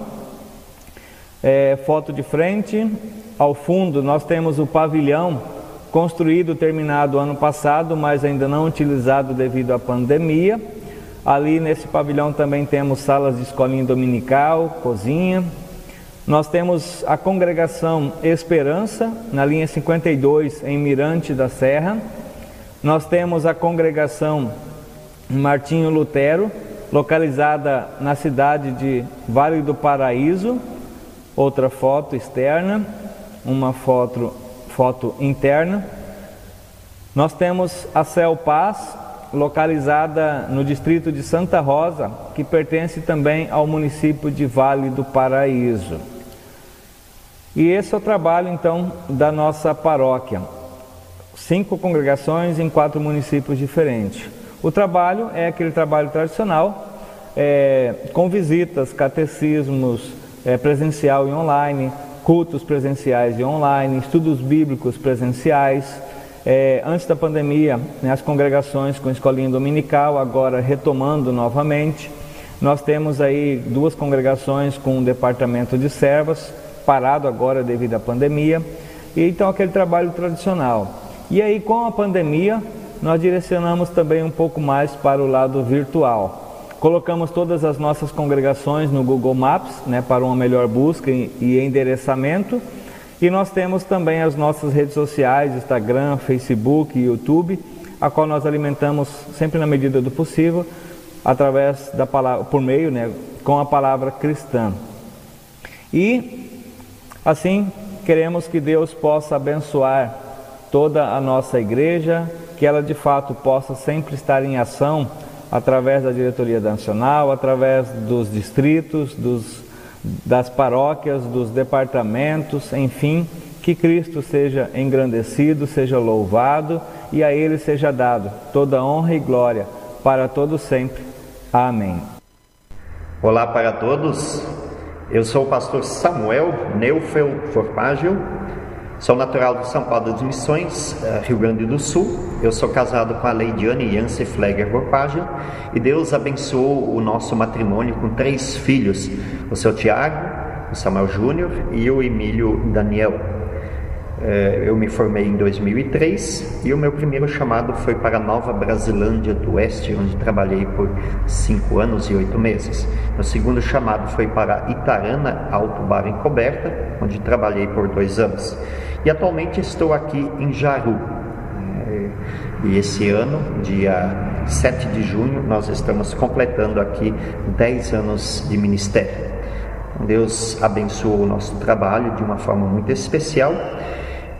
É, foto de frente, ao fundo nós temos o pavilhão construído, terminado ano passado, mas ainda não utilizado devido à pandemia. Ali nesse pavilhão também temos salas de escolinha dominical, cozinha. Nós temos a congregação Esperança, na linha 52, em Mirante da Serra. Nós temos a congregação Martinho Lutero, localizada na cidade de Vale do Paraíso. Outra foto externa uma foto, foto interna. Nós temos a Cel Paz, localizada no distrito de Santa Rosa, que pertence também ao município de Vale do Paraíso. E esse é o trabalho então da nossa paróquia. Cinco congregações em quatro municípios diferentes. O trabalho é aquele trabalho tradicional, é, com visitas, catecismos, é, presencial e online, cultos presenciais e online, estudos bíblicos presenciais. É, antes da pandemia, né, as congregações com escolinha dominical, agora retomando novamente. Nós temos aí duas congregações com um departamento de servas, parado agora devido à pandemia, e então aquele trabalho tradicional. E aí, com a pandemia, nós direcionamos também um pouco mais para o lado virtual. Colocamos todas as nossas congregações no Google Maps, né, para uma melhor busca e endereçamento. E nós temos também as nossas redes sociais, Instagram, Facebook, YouTube, a qual nós alimentamos sempre na medida do possível, através da palavra, por meio, né, com a palavra cristã. E assim queremos que Deus possa abençoar toda a nossa igreja, que ela de fato possa sempre estar em ação através da diretoria nacional, através dos distritos, dos, das paróquias, dos departamentos, enfim, que Cristo seja engrandecido, seja louvado e a Ele seja dado toda honra e glória para todos sempre. Amém. Olá para todos. Eu sou o pastor Samuel Neufel Forpágio Sou natural de São Paulo das Missões, eh, Rio Grande do Sul. Eu sou casado com a Leidiane Yance Flegger Borpagem e Deus abençoou o nosso matrimônio com três filhos: o seu Tiago, o Samuel Júnior e o Emílio Daniel. Eh, eu me formei em 2003 e o meu primeiro chamado foi para Nova Brasilândia do Oeste, onde trabalhei por cinco anos e oito meses. Meu segundo chamado foi para Itarana, Alto Bar em Coberta, onde trabalhei por dois anos. E atualmente estou aqui em Jaru. Eh, e esse ano, dia 7 de junho, nós estamos completando aqui 10 anos de ministério. Deus abençoou o nosso trabalho de uma forma muito especial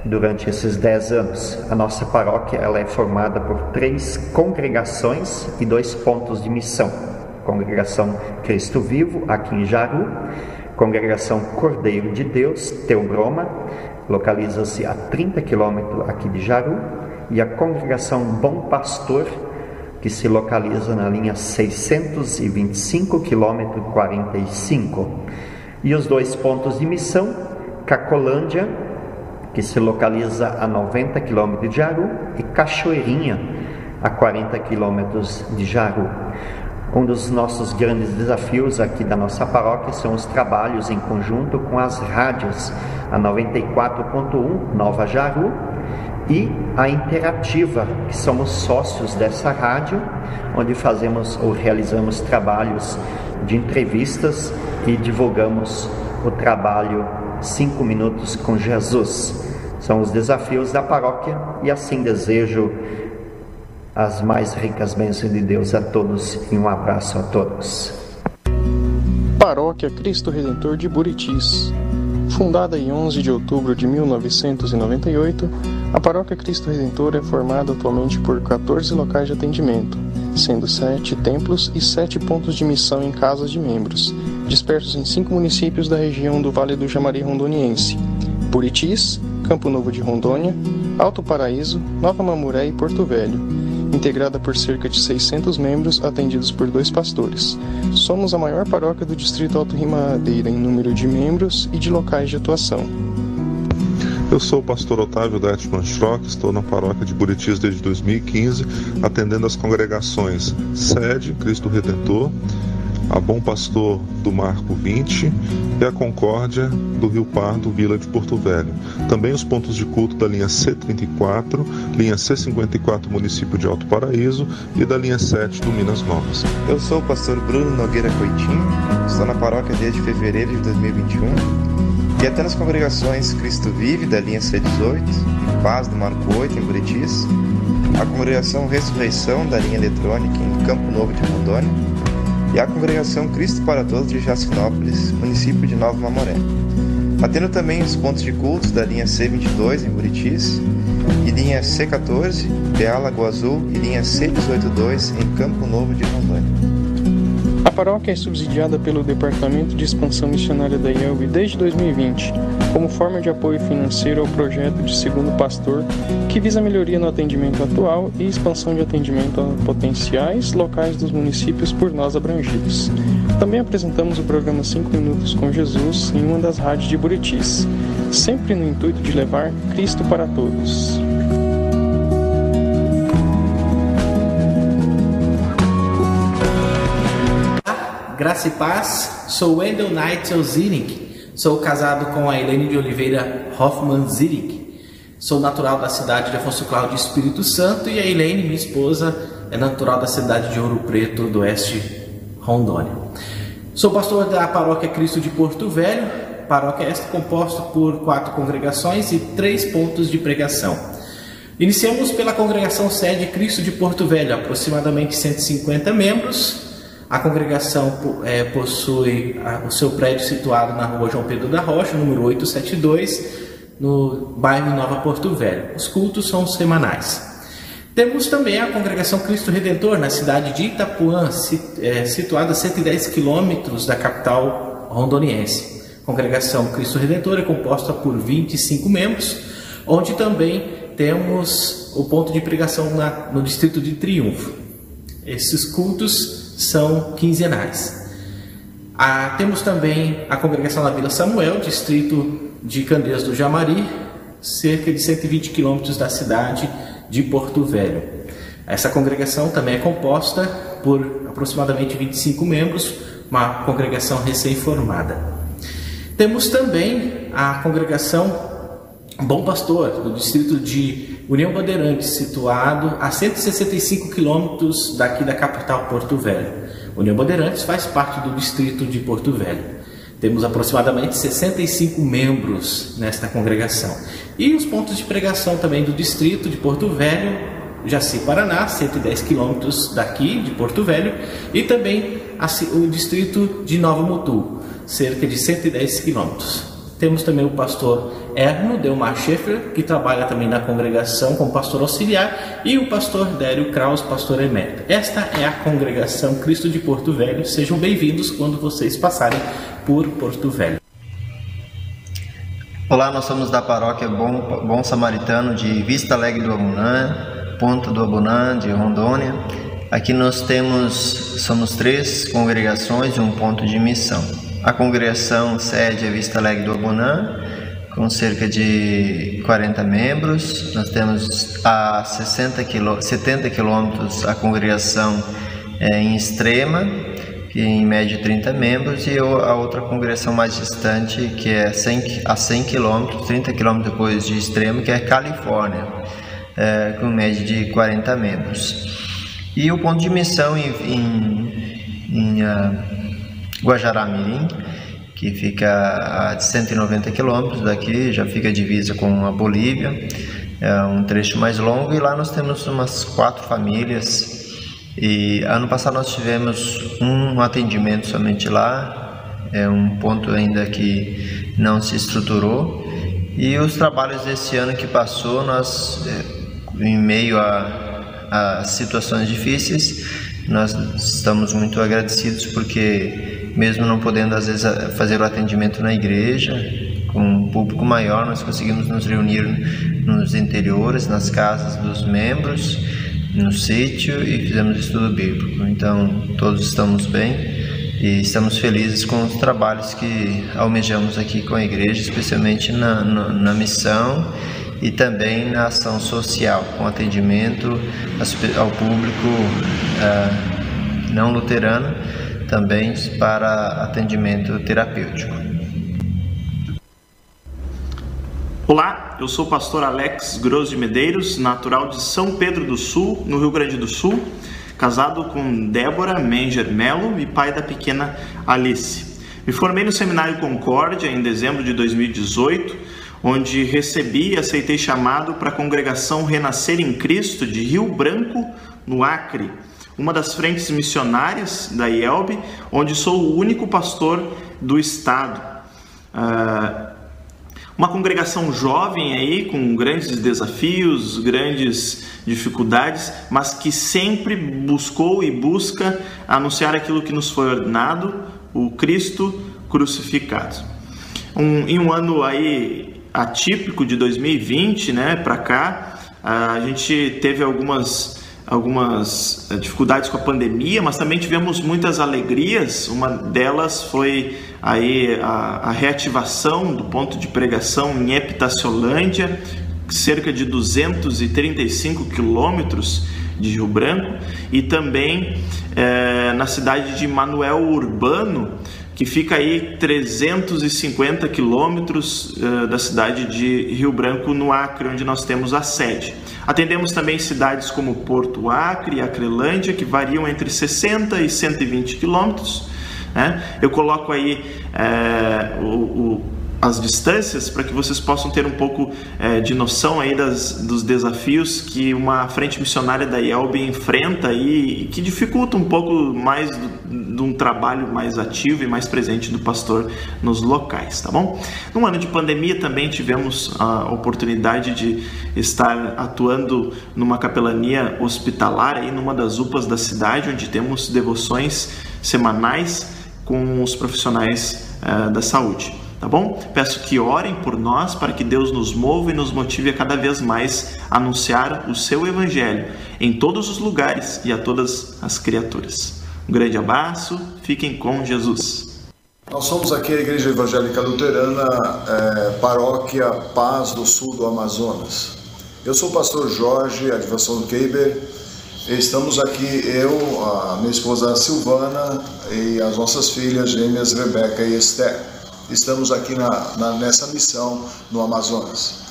durante esses dez anos. A nossa paróquia ela é formada por três congregações e dois pontos de missão. Congregação Cristo Vivo, aqui em Jaru, Congregação Cordeiro de Deus, Teobroma, localiza-se a 30 quilômetros aqui de Jaru, e a Congregação Bom Pastor, que se localiza na linha 625 quilômetro 45. E os dois pontos de missão, Cacolândia, que se localiza a 90 quilômetros de Jaru, e Cachoeirinha, a 40 quilômetros de Jaru. Um dos nossos grandes desafios aqui da nossa paróquia são os trabalhos em conjunto com as rádios, a 94.1 Nova Jaru e a Interativa, que somos sócios dessa rádio, onde fazemos ou realizamos trabalhos de entrevistas e divulgamos o trabalho Cinco Minutos com Jesus. São os desafios da paróquia e assim desejo as mais ricas bênçãos de Deus a todos e um abraço a todos. Paróquia Cristo Redentor de Buritis. Fundada em 11 de outubro de 1998, a Paróquia Cristo Redentor é formada atualmente por 14 locais de atendimento, sendo sete templos e sete pontos de missão em casas de membros, dispersos em cinco municípios da região do Vale do Jamari Rondoniense: Buritis, Campo Novo de Rondônia, Alto Paraíso, Nova Mamuré e Porto Velho, integrada por cerca de 600 membros atendidos por dois pastores. Somos a maior paróquia do Distrito Alto Rimadeira em número de membros e de locais de atuação. Eu sou o pastor Otávio Detman Schrock, estou na paróquia de Buritis desde 2015, atendendo as congregações Sede, Cristo Redentor, a Bom Pastor do Marco 20 e a Concórdia do Rio Pardo, Vila de Porto Velho. Também os pontos de culto da linha C34, linha C54, município de Alto Paraíso e da linha 7 do Minas Novas. Eu sou o pastor Bruno Nogueira Coitinho, estou na paróquia desde fevereiro de 2021 e até nas congregações Cristo Vive, da linha C18, e Paz, do Marco 8, em Buritis, a congregação Ressurreição, da linha eletrônica, em Campo Novo de Rondônia, e a congregação Cristo para Todos de Jacinópolis, município de Nova Mamoré. Atendo também os pontos de cultos da linha C22 em Buritis e linha C14, PA Lagoa Azul e linha C182 em Campo Novo de Rondônia. A paróquia é subsidiada pelo Departamento de Expansão Missionária da IELB desde 2020, como forma de apoio financeiro ao projeto de Segundo Pastor, que visa melhoria no atendimento atual e expansão de atendimento a potenciais locais dos municípios por nós abrangidos. Também apresentamos o programa 5 Minutos com Jesus em uma das rádios de Buritis, sempre no intuito de levar Cristo para todos. Graça e paz, sou Wendel Neitzel Zirik, sou casado com a Helene de Oliveira Hoffman Zirik. Sou natural da cidade de Afonso Cláudio Espírito Santo e a Helene, minha esposa, é natural da cidade de Ouro Preto, do oeste Rondônia. Sou pastor da paróquia Cristo de Porto Velho, paróquia esta composta por quatro congregações e três pontos de pregação. Iniciamos pela congregação sede Cristo de Porto Velho, aproximadamente 150 membros, a congregação é, possui o seu prédio situado na rua João Pedro da Rocha, número 872, no bairro Nova Porto Velho. Os cultos são semanais. Temos também a congregação Cristo Redentor, na cidade de Itapuã, é, situada a 110 quilômetros da capital rondoniense. A congregação Cristo Redentor é composta por 25 membros, onde também temos o ponto de pregação na, no distrito de Triunfo. Esses cultos são quinzenais. Ah, temos também a congregação da Vila Samuel, distrito de Candeias do Jamari, cerca de 120 quilômetros da cidade de Porto Velho. Essa congregação também é composta por aproximadamente 25 membros, uma congregação recém-formada. Temos também a congregação Bom Pastor, do distrito de União Bandeirantes, situado a 165 quilômetros daqui da capital Porto Velho. União Bandeirantes faz parte do distrito de Porto Velho. Temos aproximadamente 65 membros nesta congregação. E os pontos de pregação também do distrito de Porto Velho, Jaci Paraná, 110 quilômetros daqui de Porto Velho, e também o distrito de Nova Mutu, cerca de 110 quilômetros. Temos também o pastor Erno Delmar Schaeffer, que trabalha também na congregação como pastor auxiliar, e o pastor Dério Kraus, pastor emérito. Esta é a congregação Cristo de Porto Velho. Sejam bem-vindos quando vocês passarem por Porto Velho. Olá, nós somos da paróquia Bom, Bom Samaritano de Vista Alegre do Abunã, Ponto do Abunã, de Rondônia. Aqui nós temos, somos três congregações e um ponto de missão. A congregação sede é Vista Alegre do Abunã, com cerca de 40 membros. Nós temos a 60 quilô, 70 quilômetros a congregação é, em Extrema, que em média 30 membros, e a outra congregação mais distante, que é 100, a 100 quilômetros, 30 quilômetros depois de Extrema, que é Califórnia, é, com média de 40 membros. E o ponto de missão em, em, em uh, Guajará-Mirim, que fica a 190 quilômetros daqui, já fica divisa com a Bolívia, é um trecho mais longo e lá nós temos umas quatro famílias. E ano passado nós tivemos um atendimento somente lá, é um ponto ainda que não se estruturou. E os trabalhos desse ano que passou, nós, é, em meio a, a situações difíceis, nós estamos muito agradecidos porque mesmo não podendo às vezes fazer o atendimento na igreja, com um público maior, nós conseguimos nos reunir nos interiores, nas casas dos membros, no sítio e fizemos estudo bíblico. Então, todos estamos bem e estamos felizes com os trabalhos que almejamos aqui com a igreja, especialmente na, na, na missão e também na ação social, com atendimento ao público uh, não luterano também para atendimento terapêutico. Olá, eu sou o pastor Alex Gross de Medeiros, natural de São Pedro do Sul, no Rio Grande do Sul, casado com Débora Menger Melo e pai da pequena Alice. Me formei no Seminário Concórdia em dezembro de 2018, onde recebi e aceitei chamado para a congregação Renascer em Cristo de Rio Branco, no Acre, uma das frentes missionárias da IELB, onde sou o único pastor do estado. Uh, uma congregação jovem aí, com grandes desafios, grandes dificuldades, mas que sempre buscou e busca anunciar aquilo que nos foi ordenado, o Cristo crucificado. Um, em um ano aí atípico de 2020, né, para cá, a gente teve algumas algumas eh, dificuldades com a pandemia, mas também tivemos muitas alegrias. Uma delas foi aí a, a reativação do ponto de pregação em Epitaciolândia, cerca de 235 quilômetros de Rio Branco, e também é, na cidade de Manuel Urbano, que fica aí 350 quilômetros uh, da cidade de Rio Branco, no Acre, onde nós temos a sede. Atendemos também cidades como Porto Acre e Acrelândia, que variam entre 60 e 120 quilômetros. Né? Eu coloco aí é, o, o as distâncias para que vocês possam ter um pouco é, de noção aí das, dos desafios que uma frente missionária da IELB enfrenta aí, e que dificulta um pouco mais de um trabalho mais ativo e mais presente do pastor nos locais, tá bom? No ano de pandemia também tivemos a oportunidade de estar atuando numa capelania hospitalar aí numa das UPAs da cidade, onde temos devoções semanais com os profissionais uh, da saúde tá bom? Peço que orem por nós para que Deus nos mova e nos motive a cada vez mais anunciar o seu evangelho em todos os lugares e a todas as criaturas. Um grande abraço, fiquem com Jesus. Nós somos aqui a Igreja Evangélica Luterana, é, Paróquia Paz do Sul do Amazonas. Eu sou o pastor Jorge Advação Keiber. Estamos aqui, eu, a minha esposa Silvana e as nossas filhas gêmeas Rebeca e Esther estamos aqui na, na, nessa missão no Amazonas.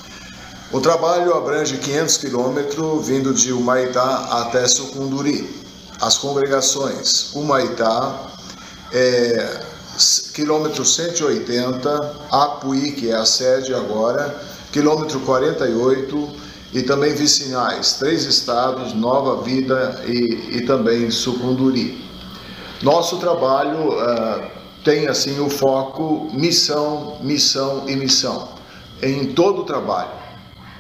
O trabalho abrange 500 quilômetros, vindo de Humaitá até Sucunduri. As congregações, Humaitá, é, quilômetro 180, Apuí, que é a sede agora, quilômetro 48, e também vicinais, três estados, Nova Vida e, e também Sucunduri. Nosso trabalho uh, tem assim o foco missão, missão e missão em todo o trabalho.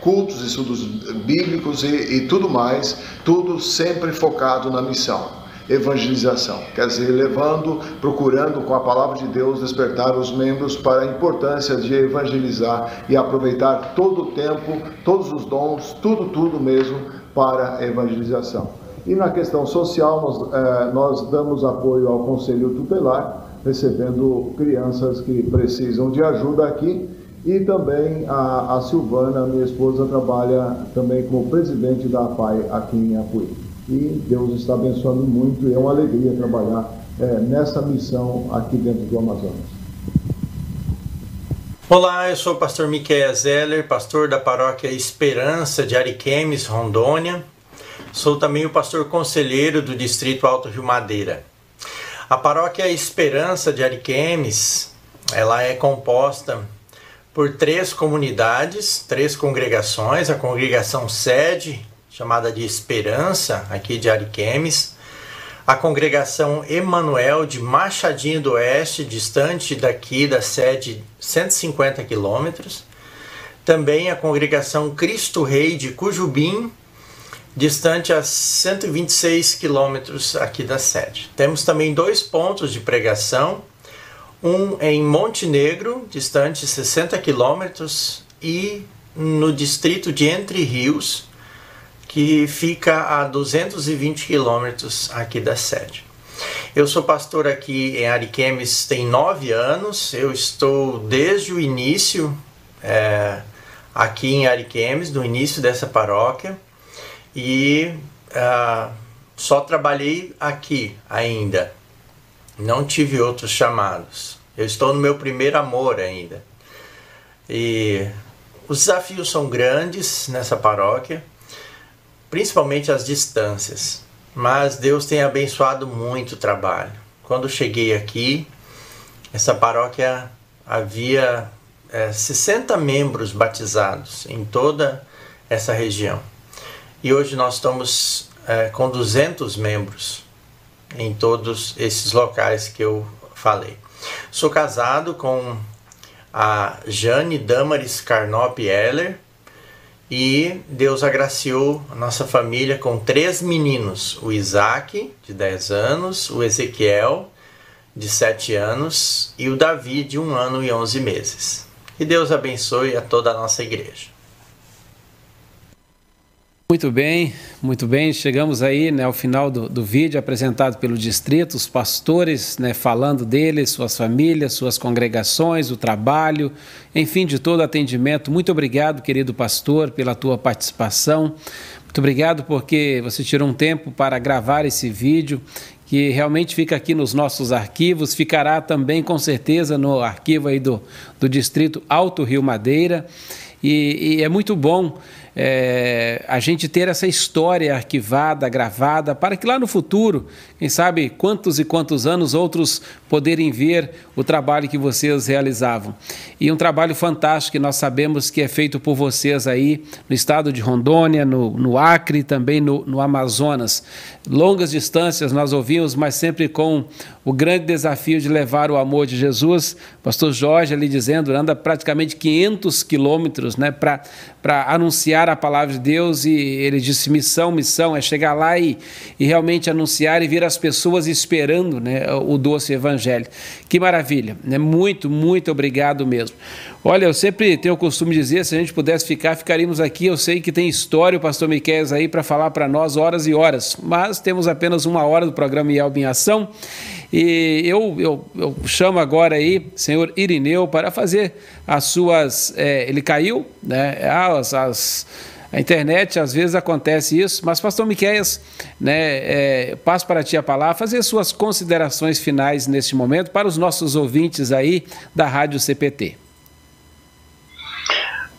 Cultos, estudos bíblicos e, e tudo mais, tudo sempre focado na missão evangelização, quer dizer, levando, procurando com a palavra de Deus despertar os membros para a importância de evangelizar e aproveitar todo o tempo, todos os dons, tudo, tudo mesmo para a evangelização. E na questão social, nós, eh, nós damos apoio ao Conselho Tutelar, recebendo crianças que precisam de ajuda aqui. E também a, a Silvana, minha esposa, trabalha também como presidente da APAI aqui em Apuí. E Deus está abençoando muito e é uma alegria trabalhar é, nessa missão aqui dentro do Amazonas. Olá, eu sou o pastor Miquel Zeller, pastor da paróquia Esperança de Ariquemes, Rondônia. Sou também o pastor conselheiro do Distrito Alto Rio Madeira. A paróquia Esperança de Ariquemes, ela é composta por três comunidades, três congregações, a congregação sede, chamada de Esperança, aqui de Ariquemes, a congregação Emanuel de Machadinho do Oeste, distante daqui da sede 150 quilômetros, também a congregação Cristo Rei de Cujubim, distante a 126 quilômetros aqui da sede. Temos também dois pontos de pregação, um em Montenegro, distante 60 quilômetros, e no distrito de Entre Rios, que fica a 220 quilômetros aqui da sede. Eu sou pastor aqui em Ariquemes tem nove anos, eu estou desde o início é, aqui em Ariquemes, no início dessa paróquia e uh, só trabalhei aqui ainda. Não tive outros chamados. Eu estou no meu primeiro amor ainda. E os desafios são grandes nessa paróquia, principalmente as distâncias. Mas Deus tem abençoado muito o trabalho. Quando cheguei aqui, essa paróquia havia é, 60 membros batizados em toda essa região. E hoje nós estamos é, com 200 membros em todos esses locais que eu falei. Sou casado com a Jane Damaris Carnop Heller e Deus agraciou a nossa família com três meninos: o Isaac, de 10 anos, o Ezequiel, de 7 anos, e o Davi, de 1 ano e 11 meses. Que Deus abençoe a toda a nossa igreja. Muito bem, muito bem. Chegamos aí né, ao final do, do vídeo apresentado pelo distrito, os pastores né, falando deles, suas famílias, suas congregações, o trabalho, enfim, de todo atendimento. Muito obrigado, querido pastor, pela tua participação. Muito obrigado porque você tirou um tempo para gravar esse vídeo que realmente fica aqui nos nossos arquivos, ficará também com certeza no arquivo aí do, do Distrito Alto Rio Madeira. E, e é muito bom é, a gente ter essa história arquivada, gravada, para que lá no futuro, quem sabe quantos e quantos anos outros poderem ver o trabalho que vocês realizavam. E um trabalho fantástico que nós sabemos que é feito por vocês aí no estado de Rondônia, no, no Acre também no, no Amazonas. Longas distâncias nós ouvimos, mas sempre com o grande desafio de levar o amor de Jesus. Pastor Jorge ali dizendo, anda praticamente 500 quilômetros né, para anunciar a palavra de Deus e ele disse missão, missão, é chegar lá e, e realmente anunciar e ver as pessoas esperando né, o doce evangelho. Que maravilha, né? muito, muito obrigado mesmo. Olha, eu sempre tenho o costume de dizer, se a gente pudesse ficar, ficaríamos aqui. Eu sei que tem história o pastor Miquel aí para falar para nós horas e horas, mas temos apenas uma hora do programa Yelb em Ação. E eu, eu, eu, chamo agora aí, senhor Irineu, para fazer as suas. É, ele caiu, né? As, as, a internet às vezes acontece isso, mas Pastor Miqueias, né, é, passo para ti a palavra, fazer suas considerações finais neste momento para os nossos ouvintes aí da Rádio CPT.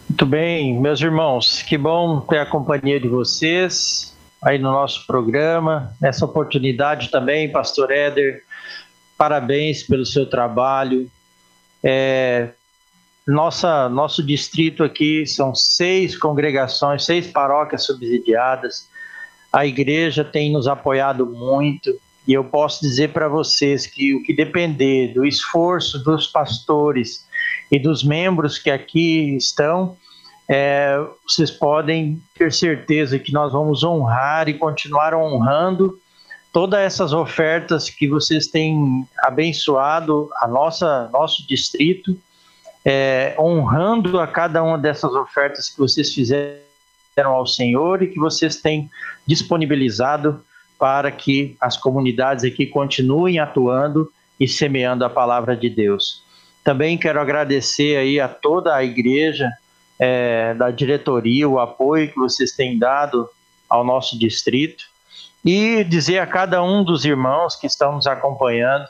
Muito bem, meus irmãos, que bom ter a companhia de vocês aí no nosso programa, nessa oportunidade também, Pastor Éder, parabéns pelo seu trabalho. É, nossa, nosso distrito aqui são seis congregações, seis paróquias subsidiadas. A igreja tem nos apoiado muito e eu posso dizer para vocês que o que depender do esforço dos pastores e dos membros que aqui estão, é, vocês podem ter certeza que nós vamos honrar e continuar honrando todas essas ofertas que vocês têm abençoado a nossa nosso distrito, é, honrando a cada uma dessas ofertas que vocês fizeram ao Senhor e que vocês têm disponibilizado para que as comunidades aqui continuem atuando e semeando a palavra de Deus. Também quero agradecer aí a toda a igreja é, da diretoria, o apoio que vocês têm dado ao nosso distrito e dizer a cada um dos irmãos que estão nos acompanhando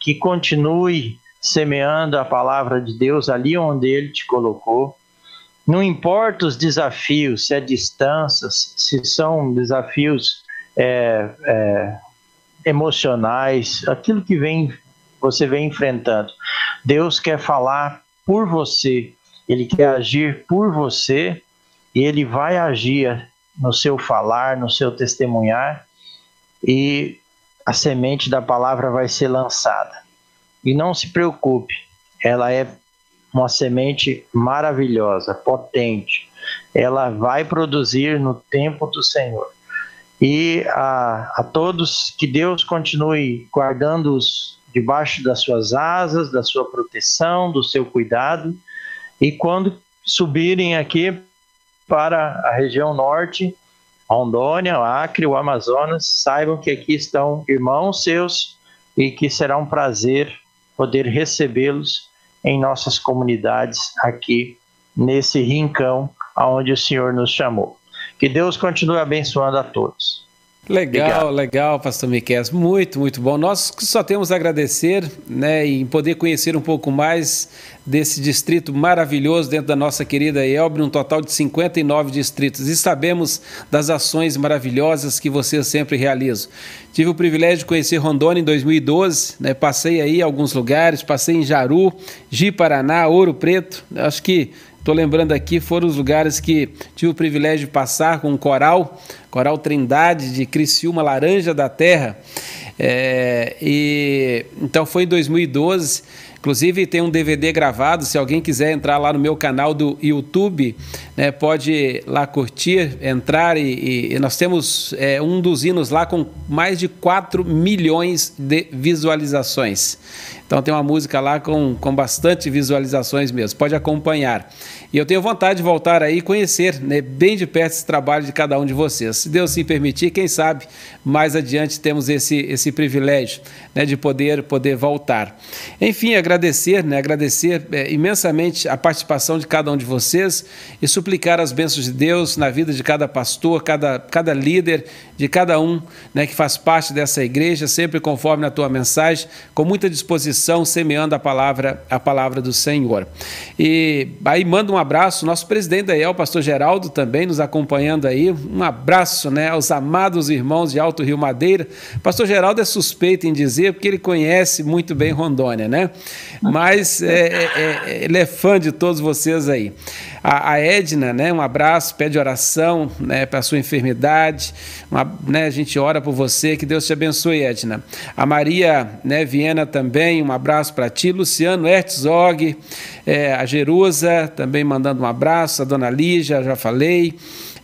que continue semeando a palavra de Deus ali onde Ele te colocou. Não importa os desafios, se é distâncias, se são desafios é, é, emocionais, aquilo que vem você vem enfrentando. Deus quer falar por você, Ele quer agir por você e Ele vai agir no seu falar, no seu testemunhar e a semente da palavra vai ser lançada. E não se preocupe, ela é uma semente maravilhosa, potente. Ela vai produzir no tempo do Senhor. E a, a todos, que Deus continue guardando-os debaixo das suas asas, da sua proteção, do seu cuidado. E quando subirem aqui para a região norte, Rondônia, o Acre, o Amazonas, saibam que aqui estão irmãos seus e que será um prazer poder recebê-los em nossas comunidades aqui nesse rincão aonde o Senhor nos chamou. Que Deus continue abençoando a todos. Legal, Obrigado. legal, pastor Miquel. Muito, muito bom. Nós só temos a agradecer né, em poder conhecer um pouco mais desse distrito maravilhoso dentro da nossa querida Elbre, um total de 59 distritos. E sabemos das ações maravilhosas que você sempre realiza. Tive o privilégio de conhecer Rondônia em 2012, né, passei aí em alguns lugares, passei em Jaru, Ji Paraná, Ouro Preto. Acho que Estou lembrando aqui, foram os lugares que tive o privilégio de passar com o coral, coral Trindade de Criciúma Laranja da Terra. É, e então foi em 2012 Inclusive tem um DVD gravado, se alguém quiser entrar lá no meu canal do YouTube, né, pode lá curtir, entrar e, e nós temos é, um dos hinos lá com mais de 4 milhões de visualizações. Então tem uma música lá com, com bastante visualizações mesmo, pode acompanhar. E eu tenho vontade de voltar aí e conhecer né, bem de perto esse trabalho de cada um de vocês. Se Deus se permitir, quem sabe mais adiante temos esse, esse privilégio né, de poder, poder voltar. Enfim, agradecer, né, agradecer é, imensamente a participação de cada um de vocês e suplicar as bênçãos de Deus na vida de cada pastor, cada, cada líder, de cada um né, que faz parte dessa igreja, sempre conforme a tua mensagem, com muita disposição, semeando a palavra, a palavra do Senhor. E aí manda um abraço, nosso presidente da IEL, pastor Geraldo, também nos acompanhando aí. Um abraço né, aos amados irmãos de Alto Rio Madeira. Pastor Geraldo é suspeito em dizer, porque ele conhece muito bem Rondônia, né? Mas é, é, é, ele é fã de todos vocês aí. A, a Edna, né, um abraço, pede oração né, para sua enfermidade. Uma, né, a gente ora por você, que Deus te abençoe, Edna. A Maria né, Viena também, um abraço para ti. Luciano Herzog, é, a Jerusa também mandando um abraço. A dona Lígia, já falei.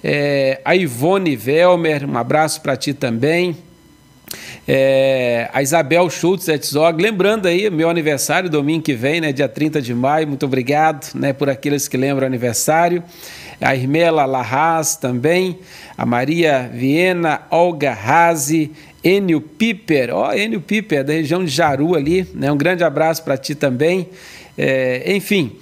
É, a Ivone Velmer, um abraço para ti também. É, a Isabel Schultz Etzog, lembrando aí, meu aniversário, domingo que vem, né, dia 30 de maio, muito obrigado né, por aqueles que lembram aniversário. A Irmela Larraz também, a Maria Viena, Olga Razi, Enio Piper, ó, oh, Enio Piper, da região de Jaru ali, né, um grande abraço para ti também. É, enfim,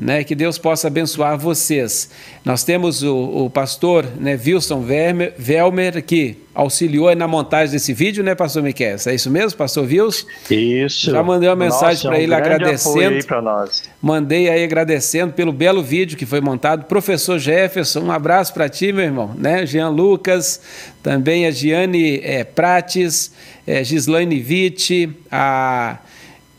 né, que Deus possa abençoar vocês. Nós temos o, o pastor né, Wilson Vermer, Velmer, que auxiliou na montagem desse vídeo, né, pastor Miquel? É isso mesmo, pastor Wilson? Isso. Já mandei uma mensagem para um ele agradecendo. Aí nós. Mandei aí agradecendo pelo belo vídeo que foi montado. Professor Jefferson, um abraço para ti, meu irmão. Né? Jean Lucas, também a Giane é, Prates, é, Gislaine Witt, a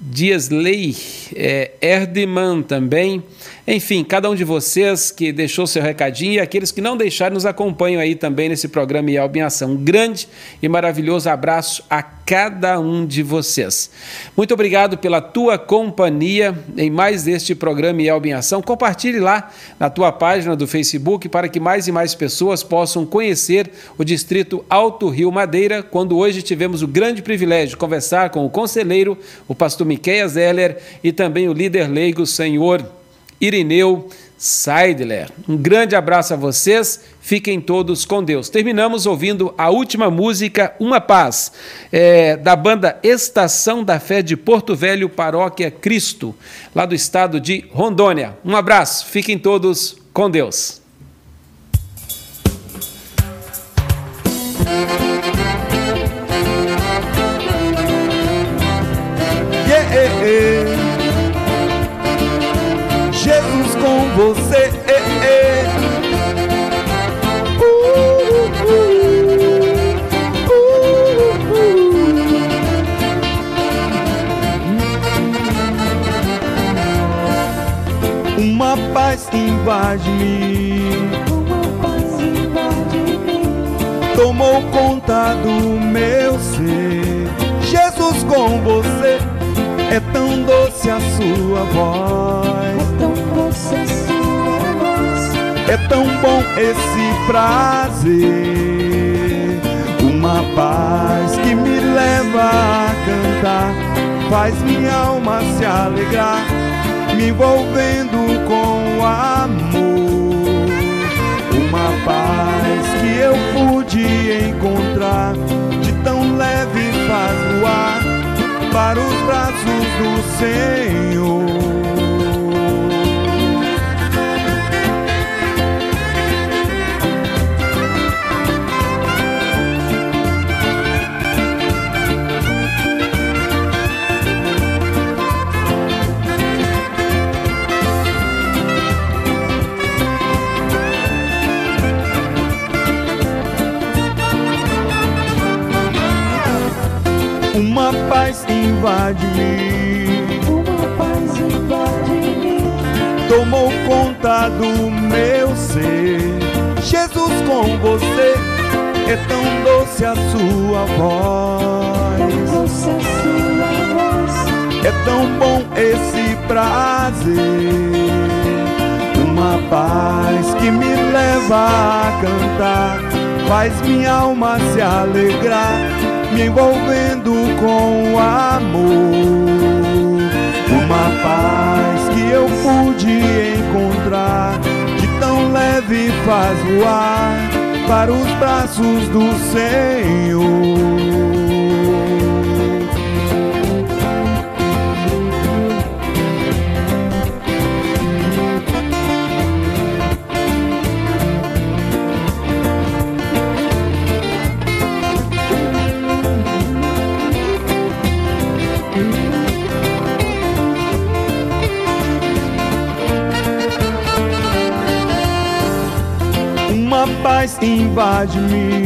Dias Lei, é, Erdman também. Enfim, cada um de vocês que deixou seu recadinho e aqueles que não deixaram nos acompanham aí também nesse programa Yelb em Ação. Um grande e maravilhoso abraço a cada um de vocês. Muito obrigado pela tua companhia em mais este programa Yelb em Ação. Compartilhe lá na tua página do Facebook para que mais e mais pessoas possam conhecer o distrito Alto Rio Madeira, quando hoje tivemos o grande privilégio de conversar com o conselheiro, o pastor Miquel Zeller e também o líder leigo, senhor Irineu Seidler. Um grande abraço a vocês, fiquem todos com Deus. Terminamos ouvindo a última música, Uma Paz, é, da banda Estação da Fé de Porto Velho, Paróquia Cristo, lá do estado de Rondônia. Um abraço, fiquem todos com Deus. Paz invade-me. Tomou conta do meu ser. Jesus com você. É tão doce a sua voz. É tão bom esse prazer, uma paz que me leva a cantar, faz minha alma se alegrar, me envolvendo amor. Uma paz que eu pude encontrar, de tão leve faz voar para os braços do Senhor. Paz invade-me. Uma paz invade-me. Tomou conta do meu ser. Jesus com você é tão doce a sua voz. Tão doce a sua voz. É tão bom esse prazer. Uma paz que me leva a cantar, faz minha alma se alegrar, me envolvendo com amor. Uma paz que eu pude encontrar, de tão leve faz voar para os braços do Senhor. Paz invade-me.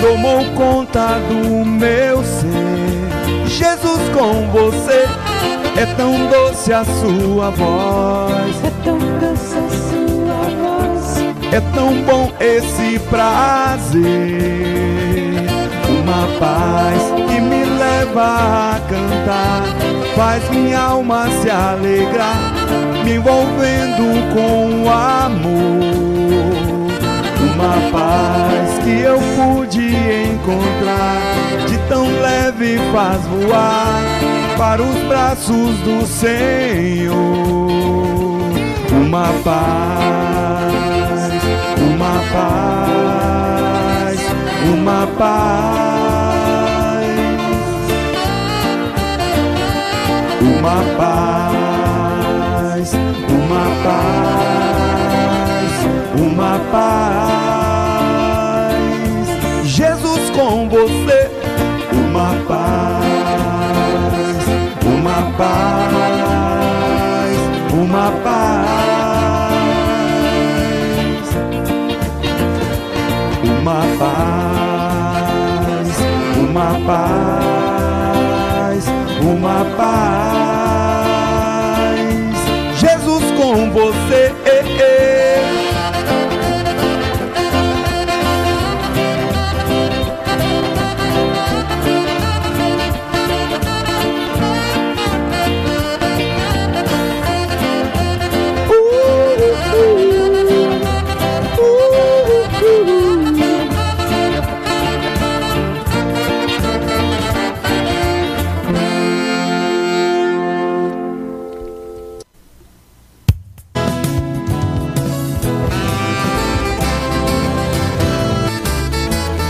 Tomou conta do meu ser. Jesus com você é tão doce a sua voz. É tão doce a sua voz. É tão bom esse prazer. Uma paz que me leva a cantar, faz minha alma se alegrar, me envolvendo com amor. Uma paz que eu pude encontrar, de tão leve faz voar para os braços do Senhor. Uma paz, uma paz, uma paz. Uma paz, uma paz, uma paz. Jesus com você, uma paz, uma paz, uma paz, uma paz, uma paz, uma paz. você.